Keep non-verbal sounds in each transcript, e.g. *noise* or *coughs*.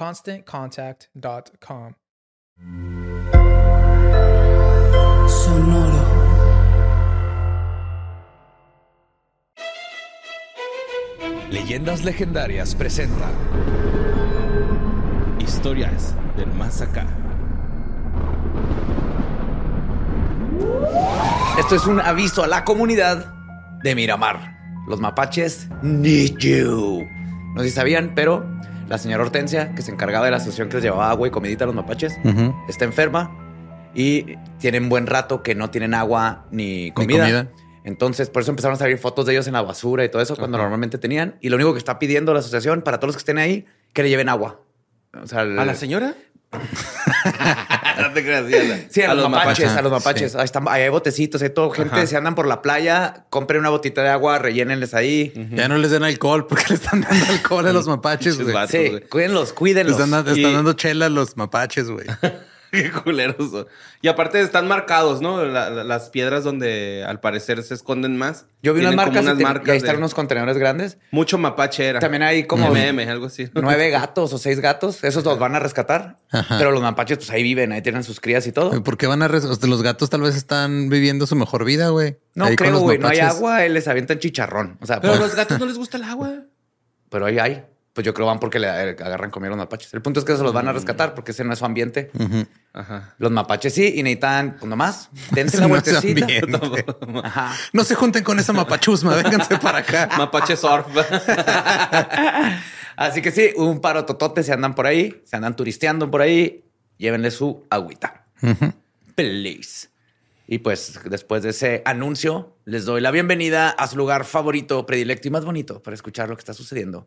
ConstantContact.com. Sonoro. Leyendas Legendarias presenta Historias del Más Acá. Esto es un aviso a la comunidad de Miramar. Los mapaches need you. No sé si sabían, pero la señora Hortensia, que se encargaba de la asociación que les llevaba agua y comidita a los mapaches, está enferma y tienen buen rato que no tienen agua ni comida. comida. Entonces, por eso empezaron a salir fotos de ellos en la basura y todo eso cuando normalmente tenían. Y lo único que está pidiendo la asociación para todos los que estén ahí, que le lleven agua. O sea, ¿A la señora? *laughs* no te creas, sí, a, la- sí, a A los, los mapaches, mapaches. a los mapaches. Sí. Ahí, están, ahí hay botecitos, hay todo. Gente, Ajá. si andan por la playa, compren una botita de agua, rellénenles ahí. Ya no les den alcohol porque *laughs* le están dando alcohol a los *laughs* mapaches, güey. Sí, cuídenlos, Le cuídenlos. están, dando- Y- están dando chela a los mapaches, güey. *laughs* Qué culeros son. Y aparte están marcados, ¿no? La- la- las piedras donde al parecer se esconden más. Yo vi unas Tienen como marcas, y, ahí están de- unos contenedores grandes. Mucho mapache era. También hay como MM, algo así. *laughs* nueve gatos o seis gatos. Esos los van a rescatar. Ajá. Pero los mapaches, pues ahí viven, ahí tienen sus crías y todo. ¿Por qué van a... res- o sea, los gatos tal vez están viviendo su mejor vida, güey. No Ahí creo, güey. No hay agua, les avientan chicharrón. O sea, Pero a pues- los gatos no les gusta el agua. pero ahí hay. Pues yo creo van porque le agarran comida a los mapaches. El punto es que se los van a rescatar porque ese no es su ambiente. Ajá. Los mapaches sí, y necesitan, pues nomás, *laughs* dense la no vueltecita. *laughs* Ajá. No se junten con esa mapachusma, vénganse para acá. *laughs* Mapache surf. Así que sí, un paro totote se andan por ahí, se andan turisteando por ahí, llévenle su agüita. Please. Y pues después de ese anuncio, les doy la bienvenida a su lugar favorito, predilecto y más bonito para escuchar lo que está sucediendo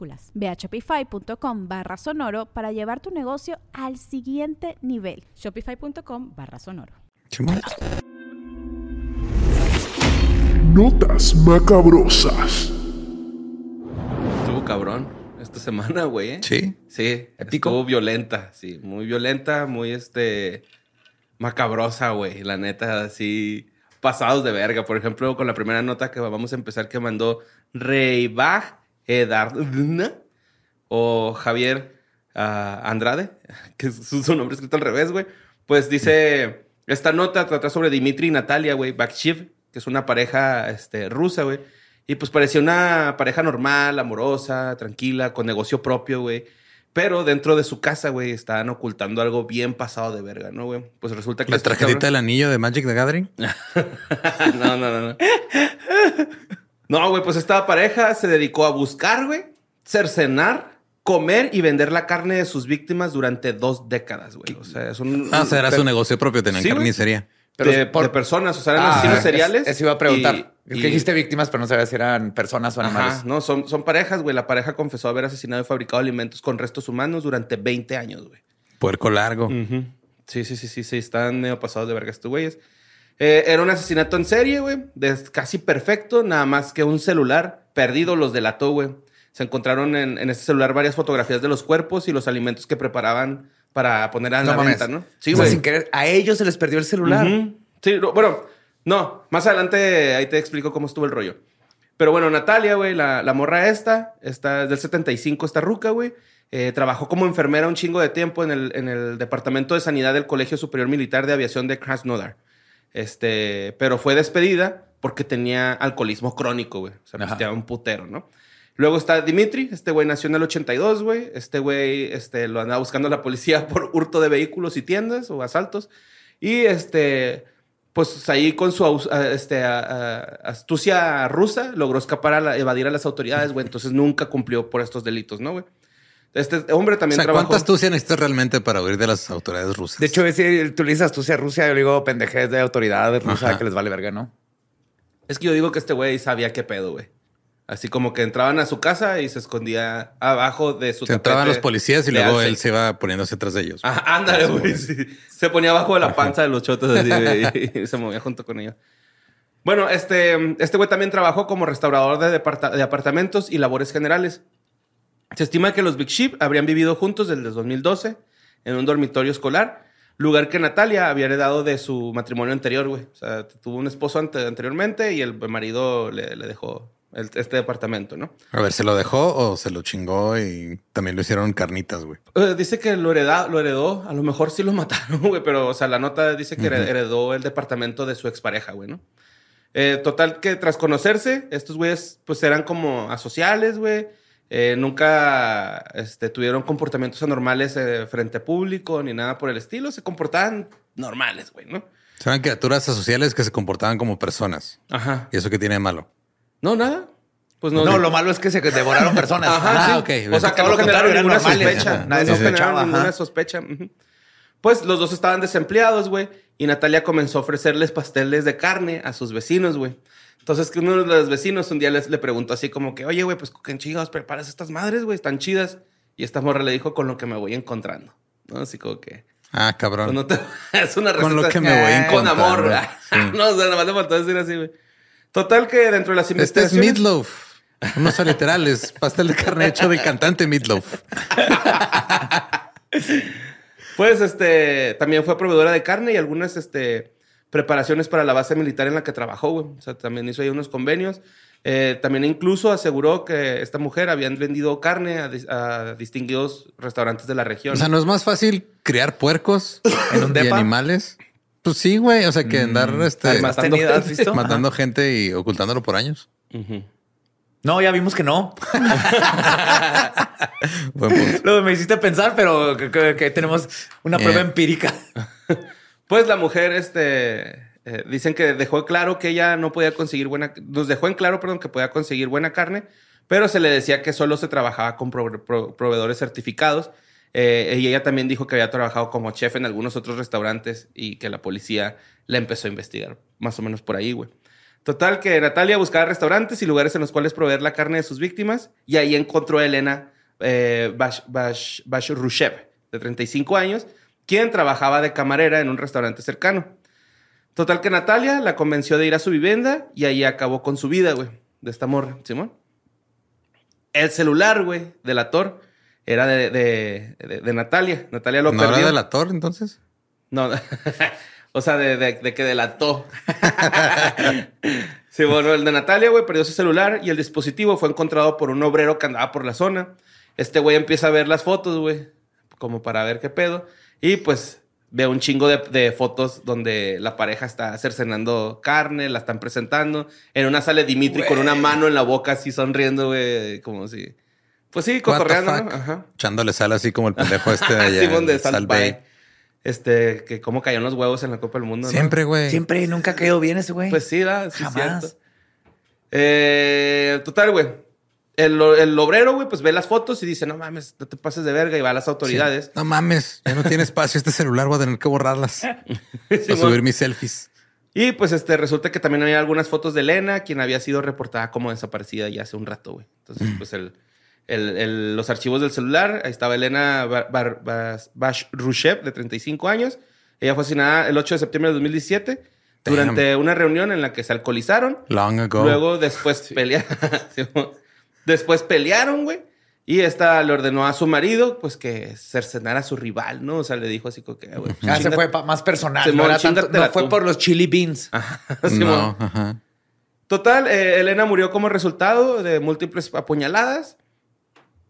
Mayúsculas. Ve a shopify.com barra sonoro para llevar tu negocio al siguiente nivel. Shopify.com barra sonoro. Notas macabrosas. Estuvo cabrón esta semana, güey. ¿eh? Sí. Sí, Épico. estuvo violenta, sí, muy violenta, muy este macabrosa, güey, la neta, así pasados de verga. Por ejemplo, con la primera nota que vamos a empezar que mandó Reibach Edardna o Javier ah, Andrade, que es su, nombre escrito al revés, güey. Pues dice, esta nota trata sobre Dimitri y Natalia, güey, Bakshiv, que es una pareja este, rusa, güey. Y pues parecía una pareja normal, amorosa, tranquila, con negocio propio, güey. Pero dentro de su casa, güey, estaban ocultando algo bien pasado de verga, ¿no, güey? Pues resulta que... La tarjetita cabrones- del anillo de Magic the Gathering. *laughs* no, no, no, no. No, güey, pues esta pareja se dedicó a buscar, güey, cercenar, comer y vender la carne de sus víctimas durante dos décadas, güey. O sea, es un... Ah, o sea, era su negocio propio, tenían Sí, carnicería. Pero de, por- de personas, o sea, eran Ah, asesinos es- seriales. Eso iba a preguntar. y- es y- que dijiste víctimas, pero no sabía si eran personas o animales. Ajá, no, son, son parejas, güey. La pareja confesó haber asesinado y fabricado alimentos con restos humanos durante 20 años, güey. Puerco largo. Sí, sí, sí, sí, sí, están medio pasados de verga estos güeyes. Eh, era un asesinato en serie, güey, casi perfecto, nada más que un celular perdido los delató, güey. Se encontraron en, en ese celular varias fotografías de los cuerpos y los alimentos que preparaban para poner a No la mames. venta, ¿no? Sí, O sea, güey. sin querer, a ellos se les perdió el celular. Sí, no, bueno, no, más adelante ahí te explico cómo estuvo el rollo. Pero bueno, Natalia, güey, la, la morra esta, esta es del 75, esta ruca, güey. eh, trabajó como enfermera un chingo de tiempo en el, en el Departamento de Sanidad del Colegio Superior Militar de Aviación de Krasnodar. Este, pero fue despedida porque tenía alcoholismo crónico, güey. O sea, pisteaba un putero, ¿no? Luego está Dimitri, este güey nació en el 82, güey. Este güey este, lo andaba buscando la policía *laughs* por hurto de vehículos y tiendas o asaltos. Y este, pues ahí con su este, a- a- astucia rusa logró escapar a la- evadir a las autoridades, güey. Entonces nunca cumplió por estos delitos, ¿no, güey? Este hombre O también sea, trabajó. ¿cuánta astucia necesitas realmente para huir de las autoridades rusas? De hecho, si tú le dices astucia a Rusia, yo digo pendejez de autoridad rusa Ajá. que les vale verga, ¿no? Es que yo digo que este güey sabía qué pedo, güey. Así como que entraban a su casa y se escondía abajo de su se entraban los policías y luego alce. él se iba poniéndose atrás de ellos. Ándale, güey. sí. Se ponía abajo de la panza de los chotos así, güey, y se movía junto con ellos. Bueno, este este güey también trabajó como restaurador de, de apartamentos y labores generales. Se estima que los Big Sheep habrían vivido juntos desde el 2012 en un dormitorio escolar, lugar que Natalia había heredado de su matrimonio anterior, güey. O sea, tuvo un esposo ante- anteriormente y el marido le, le dejó el- este departamento, ¿no? A ver, ¿se lo dejó o se lo chingó y también lo hicieron carnitas, güey? Eh, dice que lo, hereda- lo heredó, a lo mejor sí lo *laughs* mataron, güey, pero, o sea, la nota dice que hered- heredó el departamento de su expareja, güey, ¿no? Eh, total que tras conocerse, estos güeyes, pues eran como asociales, güey. Eh, nunca este, tuvieron comportamientos anormales eh, frente a público ni nada por el estilo. Se comportaban normales, güey, ¿no? Eran criaturas asociales que se comportaban como personas. Ajá. ¿Y eso qué tiene de malo? No, nada. Pues no. No, lo malo es que se devoraron personas. Ajá, Ah, sí. ok. O sea, que no generaron ninguna normales. sospecha. Nadie no sospechaba, generaron ninguna sospecha. Pues los dos estaban desempleados, güey. Y Natalia comenzó a ofrecerles pasteles de carne a sus vecinos, güey. Entonces, que uno de los vecinos un día les, le preguntó así como que, oye, güey, pues ¿con qué chingados preparas estas madres, güey? Están chidas. Y esta morra le dijo con lo que me voy encontrando. ¿No? Así como que... Ah, cabrón. pues, no te- *laughs* es una receta Con lo que me voy eh, Con encontrando. amor. Sí. *laughs* no, o sea, nada más le faltó decir así, güey. Total que dentro de las Este es investigaciones... Meatloaf. Unos literales. *laughs* Pastel de carne hecho del cantante Meatloaf. Pues este también fue proveedora de carne y algunas este, preparaciones para la base militar en la que trabajó, güey. O sea, también hizo ahí unos convenios. Eh, también incluso aseguró que esta mujer había vendido carne a, dis- a distinguidos restaurantes de la región. O sea, ¿no es más fácil criar puercos *coughs* ¿En un y depa? animales? Pues sí, güey. O sea, que andar este, ¿Has matando tenido- gente. visto? matando gente y ocultándolo por años. No, ya vimos que no. *laughs* *laughs* Buen punto. Luego me hiciste pensar, pero que, que- que tenemos una Eh. prueba empírica. *laughs* Pues la mujer, este, eh, dicen que dejó claro que ella no podía conseguir buena, nos dejó en claro, perdón, que podía conseguir buena carne, pero se le decía que solo se trabajaba con pro- pro- proveedores certificados. Eh, y ella también dijo que había trabajado como chef en algunos otros restaurantes y que la policía la empezó a investigar, más o menos por ahí, güey. Total que Natalia buscaba restaurantes y lugares en los cuales proveer la carne de sus víctimas y ahí encontró a Elena eh, Bash, Bash- Bashrushev, de 35 años, quien trabajaba de camarera en un restaurante cercano. Total que Natalia la convenció de ir a su vivienda y ahí acabó con su vida, güey, de esta morra, Simón. El celular, güey, del actor era de, de- de- de Natalia. Natalia lo ¿No perdió. era delator entonces? No, *laughs* o sea, de, de- de que delató. *laughs* sí, bueno, el de Natalia, güey, perdió su celular y el dispositivo fue encontrado por un obrero que andaba por la zona. Este güey empieza a ver las fotos, güey, como para ver qué pedo. Y pues ve un chingo de, de fotos donde la pareja está cercenando carne, la están presentando. En una sale Dimitri con una mano en la boca, así sonriendo, güey, como si. Pues sí, cotorreando, ¿no? Ajá. Echándole sal así como el pendejo *laughs* este de allá. Simón de Salt. Este, que cómo cayeron los huevos en la Copa del Mundo. Siempre, güey. Siempre nunca ha caído bien ese güey. Pues sí, da, sí, Jamás. cierto. Eh, total, güey. El, el obrero, güey, pues ve las fotos y dice, no mames, no te pases de verga y va a las autoridades. No mames, ya no tiene espacio este celular, voy a tener que borrarlas. *laughs* Para subir mis selfies. Y pues este, resulta que también había algunas fotos de Elena, quien había sido reportada como desaparecida ya hace un rato, güey. Entonces, pues el, el- el- los archivos del celular, ahí estaba Elena Bar- Bar- Bas- Bashrushev, de 35 años. Ella fue asesinada el 8 de septiembre de 2017 Damn. durante una reunión en la que se alcoholizaron. Long ago. Luego después *laughs* pelearon. *laughs* después pelearon, güey. Y esta le ordenó a su marido, pues, que cercenara a su rival, ¿no? O sea, le dijo así como que, güey, Ah, se fue más personal. Simón, no, era tanto- chingatela no fue por los chili beans. *laughs* Simón. no, ajá. Total, eh, Elena murió como resultado de múltiples apuñaladas.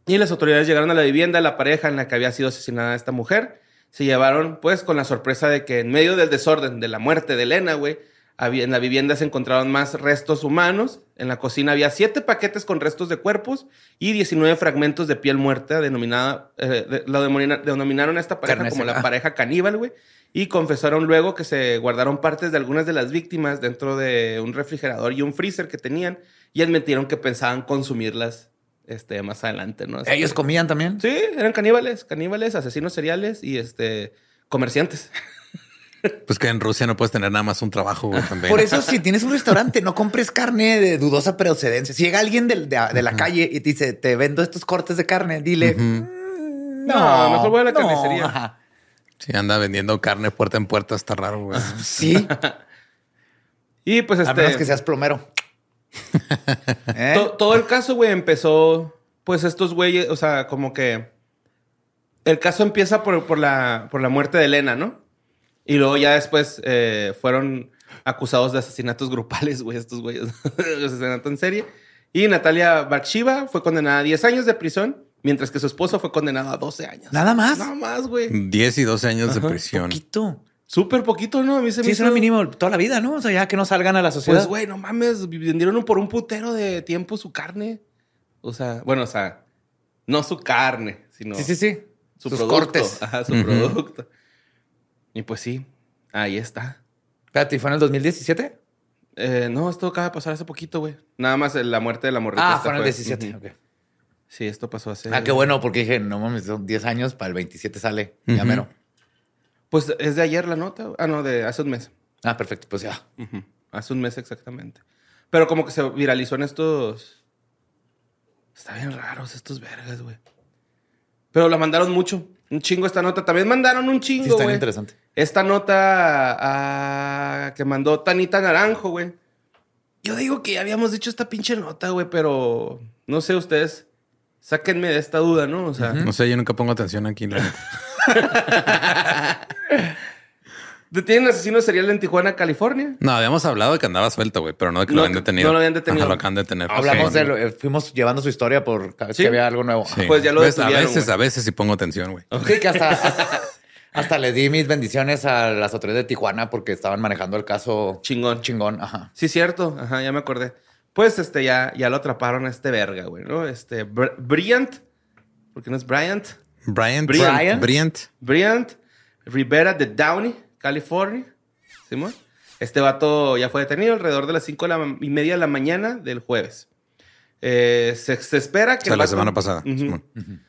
Y las autoridades llegaron a la vivienda de la pareja en la que había sido asesinada esta mujer. Se llevaron, pues, con la sorpresa de que en medio del desorden de la muerte de Elena, güey, en la vivienda se encontraron más restos humanos. En la cocina había siete paquetes con restos de cuerpos y 19 fragmentos de piel muerta, denominada, eh, de- la denomina- denominaron a esta pareja Carne como la pareja caníbal, güey. Y confesaron luego que se guardaron partes de algunas de las víctimas dentro de un refrigerador y un freezer que tenían y admitieron que pensaban consumirlas este, más adelante, ¿no? Así Ellos que- comían también. Sí, eran caníbales, caníbales, asesinos seriales y este comerciantes. *laughs* Pues que en Rusia no puedes tener nada más un trabajo, güey, también. Por eso, si tienes un restaurante, no compres carne de dudosa procedencia. Si llega alguien del- de, de la calle y te dice, te vendo estos cortes de carne, dile, "Mm, No, mejor voy a la carnicería". ajá. Si anda vendiendo carne puerta en puerta, está raro, güey. Sí, *laughs* Y pues a este menos que seas plomero. *laughs* ¿Eh? to- todo el caso, güey, empezó pues estos güeyes, o sea, como que el caso empieza por, por la, por la muerte de Elena, ¿no? Y luego ya después eh, fueron acusados de asesinatos grupales, güey, estos güeyes. *laughs* asesinato en serie. Y Natalia Bakshiva fue condenada a 10 años de prisión, mientras que su esposo fue condenado a 12 años. Nada más. Nada más, güey. 10 y 12 años de prisión. Poquito. Súper poquito, ¿no? A mí se me Sí, es hizo- una mínimo toda la vida, ¿no? O sea, ya que no salgan a la sociedad. Pues, güey, no mames, vendieron por un putero de tiempo su carne. O sea, bueno, o sea, no su carne, sino sí, sí, sí. su Sus producto. cortes. Ajá, su producto. Y pues sí, ahí está. Espérate, ¿y ¿fue en el 2017? Eh, no, esto acaba de pasar hace poquito, güey. Nada más la muerte de la morrita. Ah, fue en el fue. 17. Ujú. ok. Sí, esto pasó hace... Ah, qué bueno, porque dije, no mames, son 10 años, para el 27 sale. Ya mero. Pues es de ayer la nota. Ah, no, de hace un mes. Ah, perfecto, pues ya. Hace un mes exactamente. Pero como que se viralizó en estos. Está bien raros estos vergas, güey. Pero la mandaron mucho. Un chingo esta nota. También mandaron un Sí, chingo, está bien güey. interesante. esta nota que mandó Tanita Naranjo, güey. Yo digo que ya habíamos dicho esta pinche nota, güey, pero no sé ustedes. Sáquenme de esta duda, ¿no? O sea, No sé, yo nunca pongo atención aquí. la. *laughs* detienen asesino serial en Tijuana, California. No, habíamos hablado de que andaba suelto, güey, pero no de que No, lo habían detenido. no lo habían detenido. Ajá, lo acaban de detener. Hablamos Sí. de lo, eh, fuimos llevando su historia por cada vez Sí. que había algo nuevo. Sí. Pues ya lo ¿Ves? A veces, a veces sí pongo atención, güey. Sí, que hasta, hasta, *laughs* hasta le di mis bendiciones a las autoridades de Tijuana porque estaban manejando el caso Chingón. chingón. Ajá. Sí, cierto. Ajá, ya me acordé. Pues este, ya, ya lo atraparon a este verga, güey, ¿no? Este, Br- Bryant. Porque no es Bryant. Bryant. Bryant. Bryant. Bryant Rivera de Downey, California. ¿Simón? Este vato ya fue detenido alrededor de las 5 y media de la mañana del jueves. Eh, se, se espera que. O sea, la vato- semana pasada. Simón.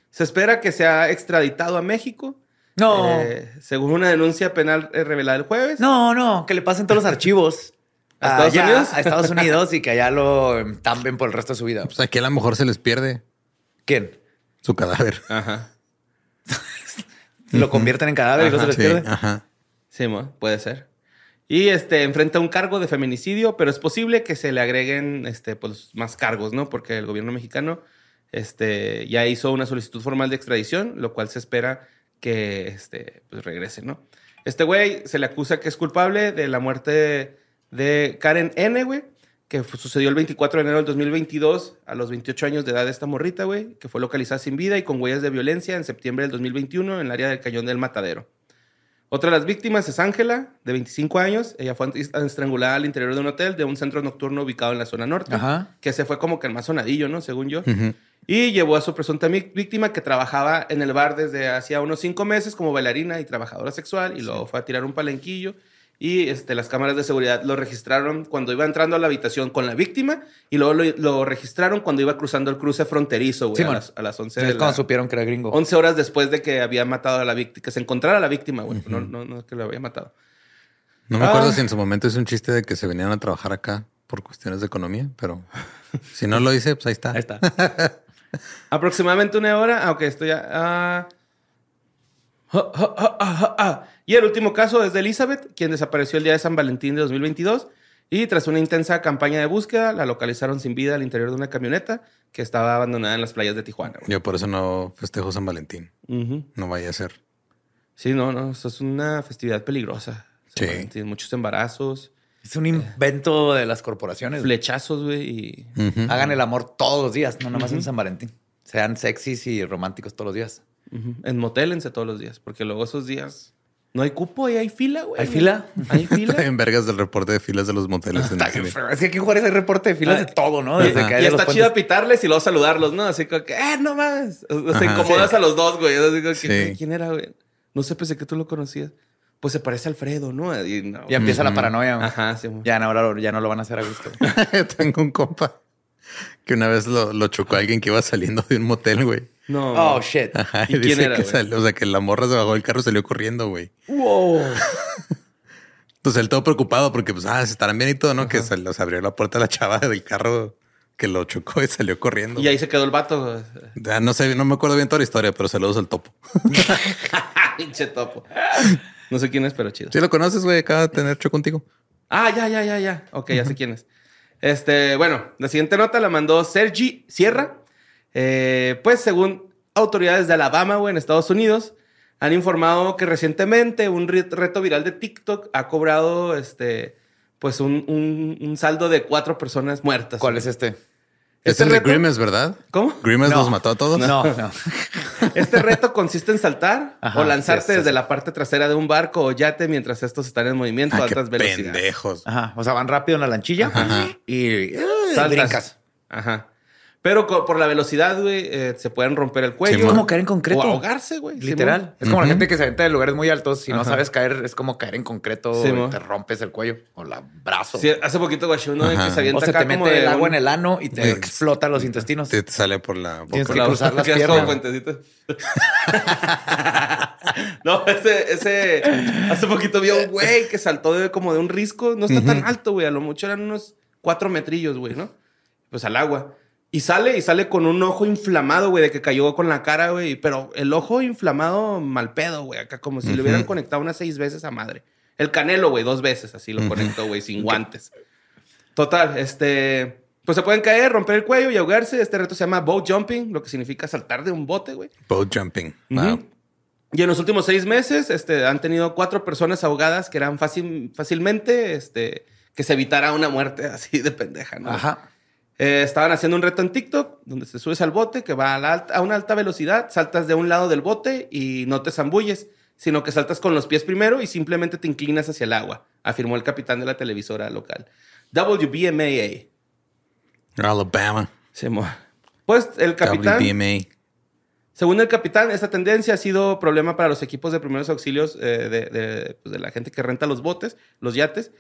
Se espera que sea extraditado a México. No, eh, según una denuncia penal eh, revelada el jueves. no, no, que le pasen todos los archivos. *laughs* ¿A Estados allá, Unidos? A Estados Unidos y que allá lo entamben por el resto de su vida. Pues aquí a lo mejor se les pierde ¿Quién? su cadáver. Ajá. *laughs* Lo convierten en cadáver y no se les Sí, pierde. ajá. Sí, puede ser. Y este enfrenta un cargo de feminicidio, pero es posible que se le agreguen este, pues, más cargos, ¿no? Porque el gobierno mexicano este, ya hizo una solicitud formal de extradición, lo cual se espera que este, pues, regrese, ¿no? Este güey se le acusa que es culpable de la muerte de Karen N, güey, que sucedió el 24 de enero del 2022 a los 28 años de edad de esta morrita, güey, que fue localizada sin vida y con huellas de violencia en septiembre del 2021 en el área del Cañón del Matadero. Otra de las víctimas es Ángela, de 25 años. Ella fue estrangulada al interior de un hotel de un centro nocturno ubicado en la zona norte, Ajá. que se fue como que el más sonadillo, ¿no? Según yo. Y llevó a su presunta víctima que trabajaba en el bar desde hacía unos cinco meses como bailarina y trabajadora sexual y luego fue a tirar un palenquillo y este, las cámaras de seguridad lo registraron cuando iba entrando a la habitación con la víctima y luego lo, lo registraron cuando iba cruzando el cruce fronterizo, güey, Sí, a, las, a las 11 Es de la- supieron que era gringo. 11 horas después de que había matado a la víctima, que se encontrara la víctima, güey. no, no, no que lo había matado. No me acuerdo Ah. si en su momento es un chiste de que se venían a trabajar acá por cuestiones de economía, pero si no lo hice, pues ahí está. Ahí está. *laughs* Aproximadamente una hora. Ah, ok, esto ya. ah. Ah, ah, ah. Y el último caso es de Elizabeth, quien desapareció el día de San Valentín de 2022. Y tras una intensa campaña de búsqueda, la localizaron sin vida al interior de una camioneta que estaba abandonada en las playas de Tijuana. güey. Yo por eso no festejo San Valentín. Ujú. No vaya a ser. Sí, no, no. Esto es una festividad peligrosa. Sí. San Valentín, Muchos embarazos, Es un invento de las corporaciones. flechazos, güey. Y... Ujú. Hagan el amor todos los días, no nada más en San Valentín. Sean sexys y románticos todos los días. Ujú. En motélense todos los días, porque luego esos días no hay cupo y hay fila, güey. ¿Hay fila? Hay *laughs* fila. En vergas del reporte de filas de los moteles. en cine. feo. Es que aquí en Juárez hay reporte de filas de todo, ¿no? Desde que y está chido pitarles y luego saludarlos, ¿no? Así como que, ¡eh, no más! O sea, Ajá. incomodas Sí. a los dos, güey. Así como que, Sí. ¿quién era, güey? No sé, pensé que tú lo conocías. Pues se parece a Alfredo, ¿no? Y no. Ya empieza la paranoia. güey. Ajá, sí. Ya, no, ahora ya no lo van a hacer a gusto. *laughs* Tengo un compa que una vez lo, lo chocó alguien que iba saliendo de un motel, güey. No. Oh, shit. Ajá, ¿Y *laughs* y, quién era, que salió, o sea, que la morra se bajó del carro y salió corriendo, güey. Wow. *laughs* Entonces él todo preocupado porque, pues, ah, se estarán bien y todo, ¿no? Que se los abrió la puerta a la chava del carro que lo chocó y salió corriendo. Y ahí se quedó el vato. No sé, no me acuerdo bien toda la historia, pero saludos al topo. *laughs* Pinche topo. No sé quién es, pero chido. Si lo conoces, güey, acaba de tener choco contigo. Ah, ya, ya, ya, ya. Ok, ya sé quién es. Este, bueno, la siguiente nota la mandó Sergi Sierra. Eh, pues, según autoridades de Alabama, güey, en Estados Unidos, han informado que recientemente un re- reto viral de TikTok ha cobrado, este, pues, un, un- un saldo de cuatro personas muertas. ¿Cuál es este? Es Este el de reto- Grimace, ¿verdad? ¿Cómo? Grimace No. los mató a todos. No, *laughs* no. Este reto consiste en saltar Ajá, o lanzarte sí, sí, desde sí. la parte trasera de un barco o yate mientras estos están en movimiento a Ah, qué altas velocidades. pendejos. Ajá. O sea, van rápido en la lanchilla Ajá. y Saltas. brincas. Ajá. Pero por la velocidad, güey, eh, se pueden romper el cuello. Sí, Es como caer en concreto. O ahogarse, güey. Literal. Es como la gente que se avienta de lugares muy altos. Si no Ajá. sabes caer, es como caer en concreto Sí, y te rompes el cuello o la brazo. Sí, hace poquito, güey, uno de que se avienta o se acá te mete el agua un- en el ano y te explota los intestinos. Te, te sale por la Tienes boca. que cruzar las piernas. puentecito. *laughs* no, ese, ese. Hace poquito vi a un güey que saltó de, como de un risco. No está tan alto, güey. A lo mucho eran unos cuatro metrillos, güey, ¿no? Pues al agua. Y sale, y sale con un ojo inflamado, güey, de que cayó con la cara, güey. Pero el ojo inflamado mal pedo, güey. Acá como si le hubieran conectado unas seis veces a madre. El canelo, güey, dos veces así lo conectó, güey, sin guantes. Total, este. Pues se pueden caer, romper el cuello y ahogarse. Este reto se llama boat jumping, lo que significa saltar de un bote, güey. Boat jumping. Ujú. Wow. Y en los últimos seis meses este, han tenido cuatro personas ahogadas que eran fácil, fácilmente este, que se evitara una muerte *laughs* así de pendeja, ¿no? Ajá. Eh, estaban haciendo un reto en TikTok donde te subes al bote que va a, la alta- a una alta velocidad, saltas de un lado del bote y no te zambulles, sino que saltas con los pies primero y simplemente te inclinas hacia el agua, afirmó el capitán de la televisora local. WBMAA. Alabama. Se Pues el capitán... WBMA. Según el capitán, esta tendencia ha sido problema para los equipos de primeros auxilios eh, de, de, pues, de la gente que renta los botes, los yates,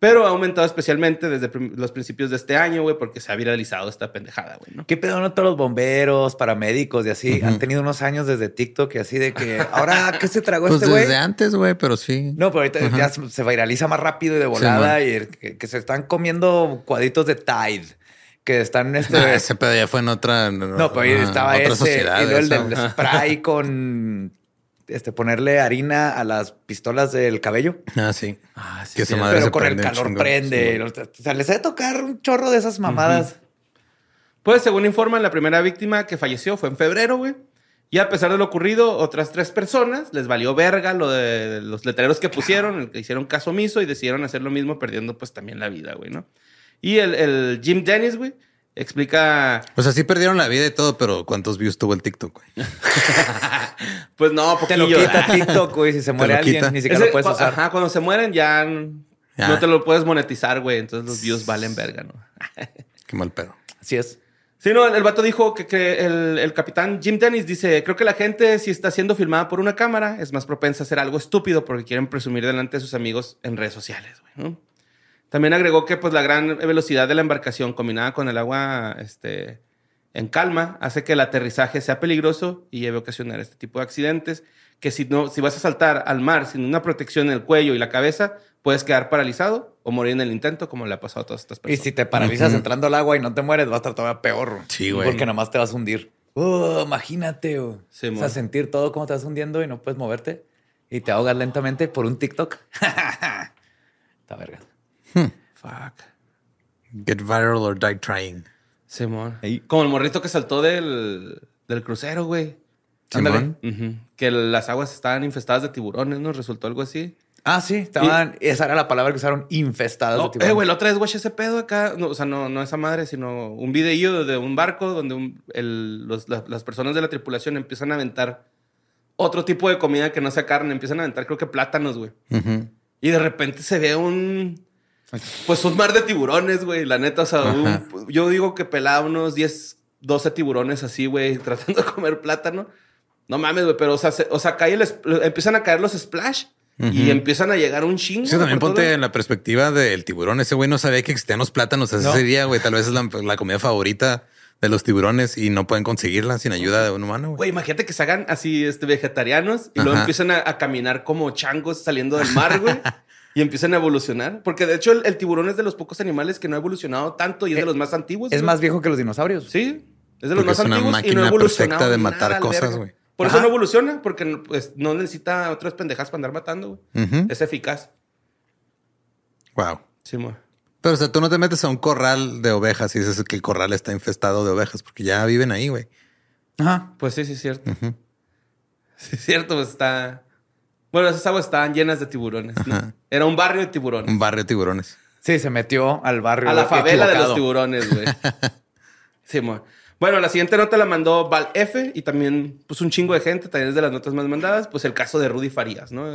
Pero ha aumentado especialmente desde los principios de este año, güey, porque se ha viralizado esta pendejada, güey, ¿no? ¿Qué pedo no todos los bomberos, paramédicos y así? Han tenido unos años desde TikTok y así de que ahora, ¿qué se tragó Pues este güey? desde antes, güey, pero sí. No, pero ahorita ya se viraliza más rápido y de volada y que, que se están comiendo cuadritos de Tide, que están este. Ah, *laughs* ese pedo ya fue en otra. no, pero ahí ah, estaba otra ese sociedad. y luego el del spray *laughs* con este ponerle harina a las pistolas del cabello, Ah, sí. Ah, sí, Que sí. madre pero se con el calor chingo. prende. o sea, les debe tocar un chorro de esas mamadas. Pues según informan, la primera víctima que falleció fue en febrero, güey. Y a pesar de lo ocurrido, otras tres personas les valió verga lo de los letreros que pusieron, el que hicieron caso omiso y decidieron hacer lo mismo, perdiendo pues también la vida, güey, ¿no? Y el, el Jim Dennis, güey, explica... O sea, sí perdieron la vida y todo, pero ¿cuántos views tuvo el TikTok, güey? *laughs* Pues no, Te lo quita TikTok, güey. Si se *laughs* muere alguien, quita. ni siquiera Ese- lo puedes usar. Ajá, cuando se mueren ya no te lo puedes monetizar, güey. Entonces los views valen verga, ¿no? *laughs* Qué mal pedo. Así es. Sí, no, el, el vato dijo que, que el, el capitán Jim Dennis dice, creo que la gente si está siendo filmada por una cámara es más propensa a hacer algo estúpido porque quieren presumir delante de sus amigos en redes sociales, güey, ¿no? También agregó que pues la gran velocidad de la embarcación combinada con el agua este, en calma hace que el aterrizaje sea peligroso y lleve a ocasionar este tipo de accidentes que si no si vas a saltar al mar sin una protección en el cuello y la cabeza puedes quedar paralizado o morir en el intento como le ha pasado a todas estas Y personas. si te paralizas entrando al agua y no te mueres, va a estar todavía peor. Sí, güey. Porque nomás te vas a hundir. Uh, imagínate, güey. Sí, o sea, sentir todo como te vas hundiendo y no puedes moverte y te ahogas lentamente por un TikTok. *laughs* Está verga. Fuck. Get viral or die trying. Simón. Como el morrito que saltó del, del crucero, güey. Simón. Que las aguas estaban infestadas de tiburones, ¿no? Resultó algo así. Ah, sí, estaban. Esa era la palabra que usaron, infestadas No, de tiburones. eh, güey, la otra vez, güey, ese pedo acá. No, o sea, no, no esa madre, sino un videillo de un barco donde un- el- los- la- las personas de la tripulación empiezan a aventar otro tipo de comida que no sea carne. Empiezan a aventar, creo que plátanos, güey. Y de repente se ve un. Pues un mar de tiburones, güey. La neta, o sea, un- Ajá. yo digo que pelaba unos 10, 12 tiburones así, güey, *laughs* tratando de comer plátano. No mames, güey, pero o sea, se- o sea cae el empiezan a caer los splash y empiezan a llegar un chingo. Sí, también ponte todo. en la perspectiva del tiburón. Ese güey no sabía que existían los plátanos hasta No. ese día, güey. Tal vez es la, la comida favorita de los tiburones y no pueden conseguirla sin ayuda de un humano, güey. Imagínate que se hagan así este, vegetarianos y luego empiezan a, a caminar como changos saliendo del mar, güey. *laughs* Y empiezan a evolucionar. Porque de hecho el, el tiburón es de los pocos animales que no ha evolucionado tanto y es de los más antiguos. Es güey. más viejo que los dinosaurios. Sí, es de Porque los más es una antiguos y máquina no ha evolucionado perfecta de matar cosas, güey. Por Ajá. eso no evoluciona, porque no, pues, no necesita otras pendejas para andar matando, güey. Es eficaz. Wow. Sí, mo. Pero, o sea, tú no te metes a un corral de ovejas y dices que el corral está infestado de ovejas porque ya viven ahí, güey. Ajá. Pues sí, sí, es cierto. Sí, es cierto, pues está... Bueno, esas aguas estaban llenas de tiburones. Era un barrio de tiburones. Un barrio de tiburones. Sí, se metió al barrio. A la favela de los tiburones, güey. *laughs* Sí, mo. Bueno, la siguiente nota la mandó Val F y también, pues, un chingo de gente, también es de las notas más mandadas, pues el caso de Rudy Farías, ¿no?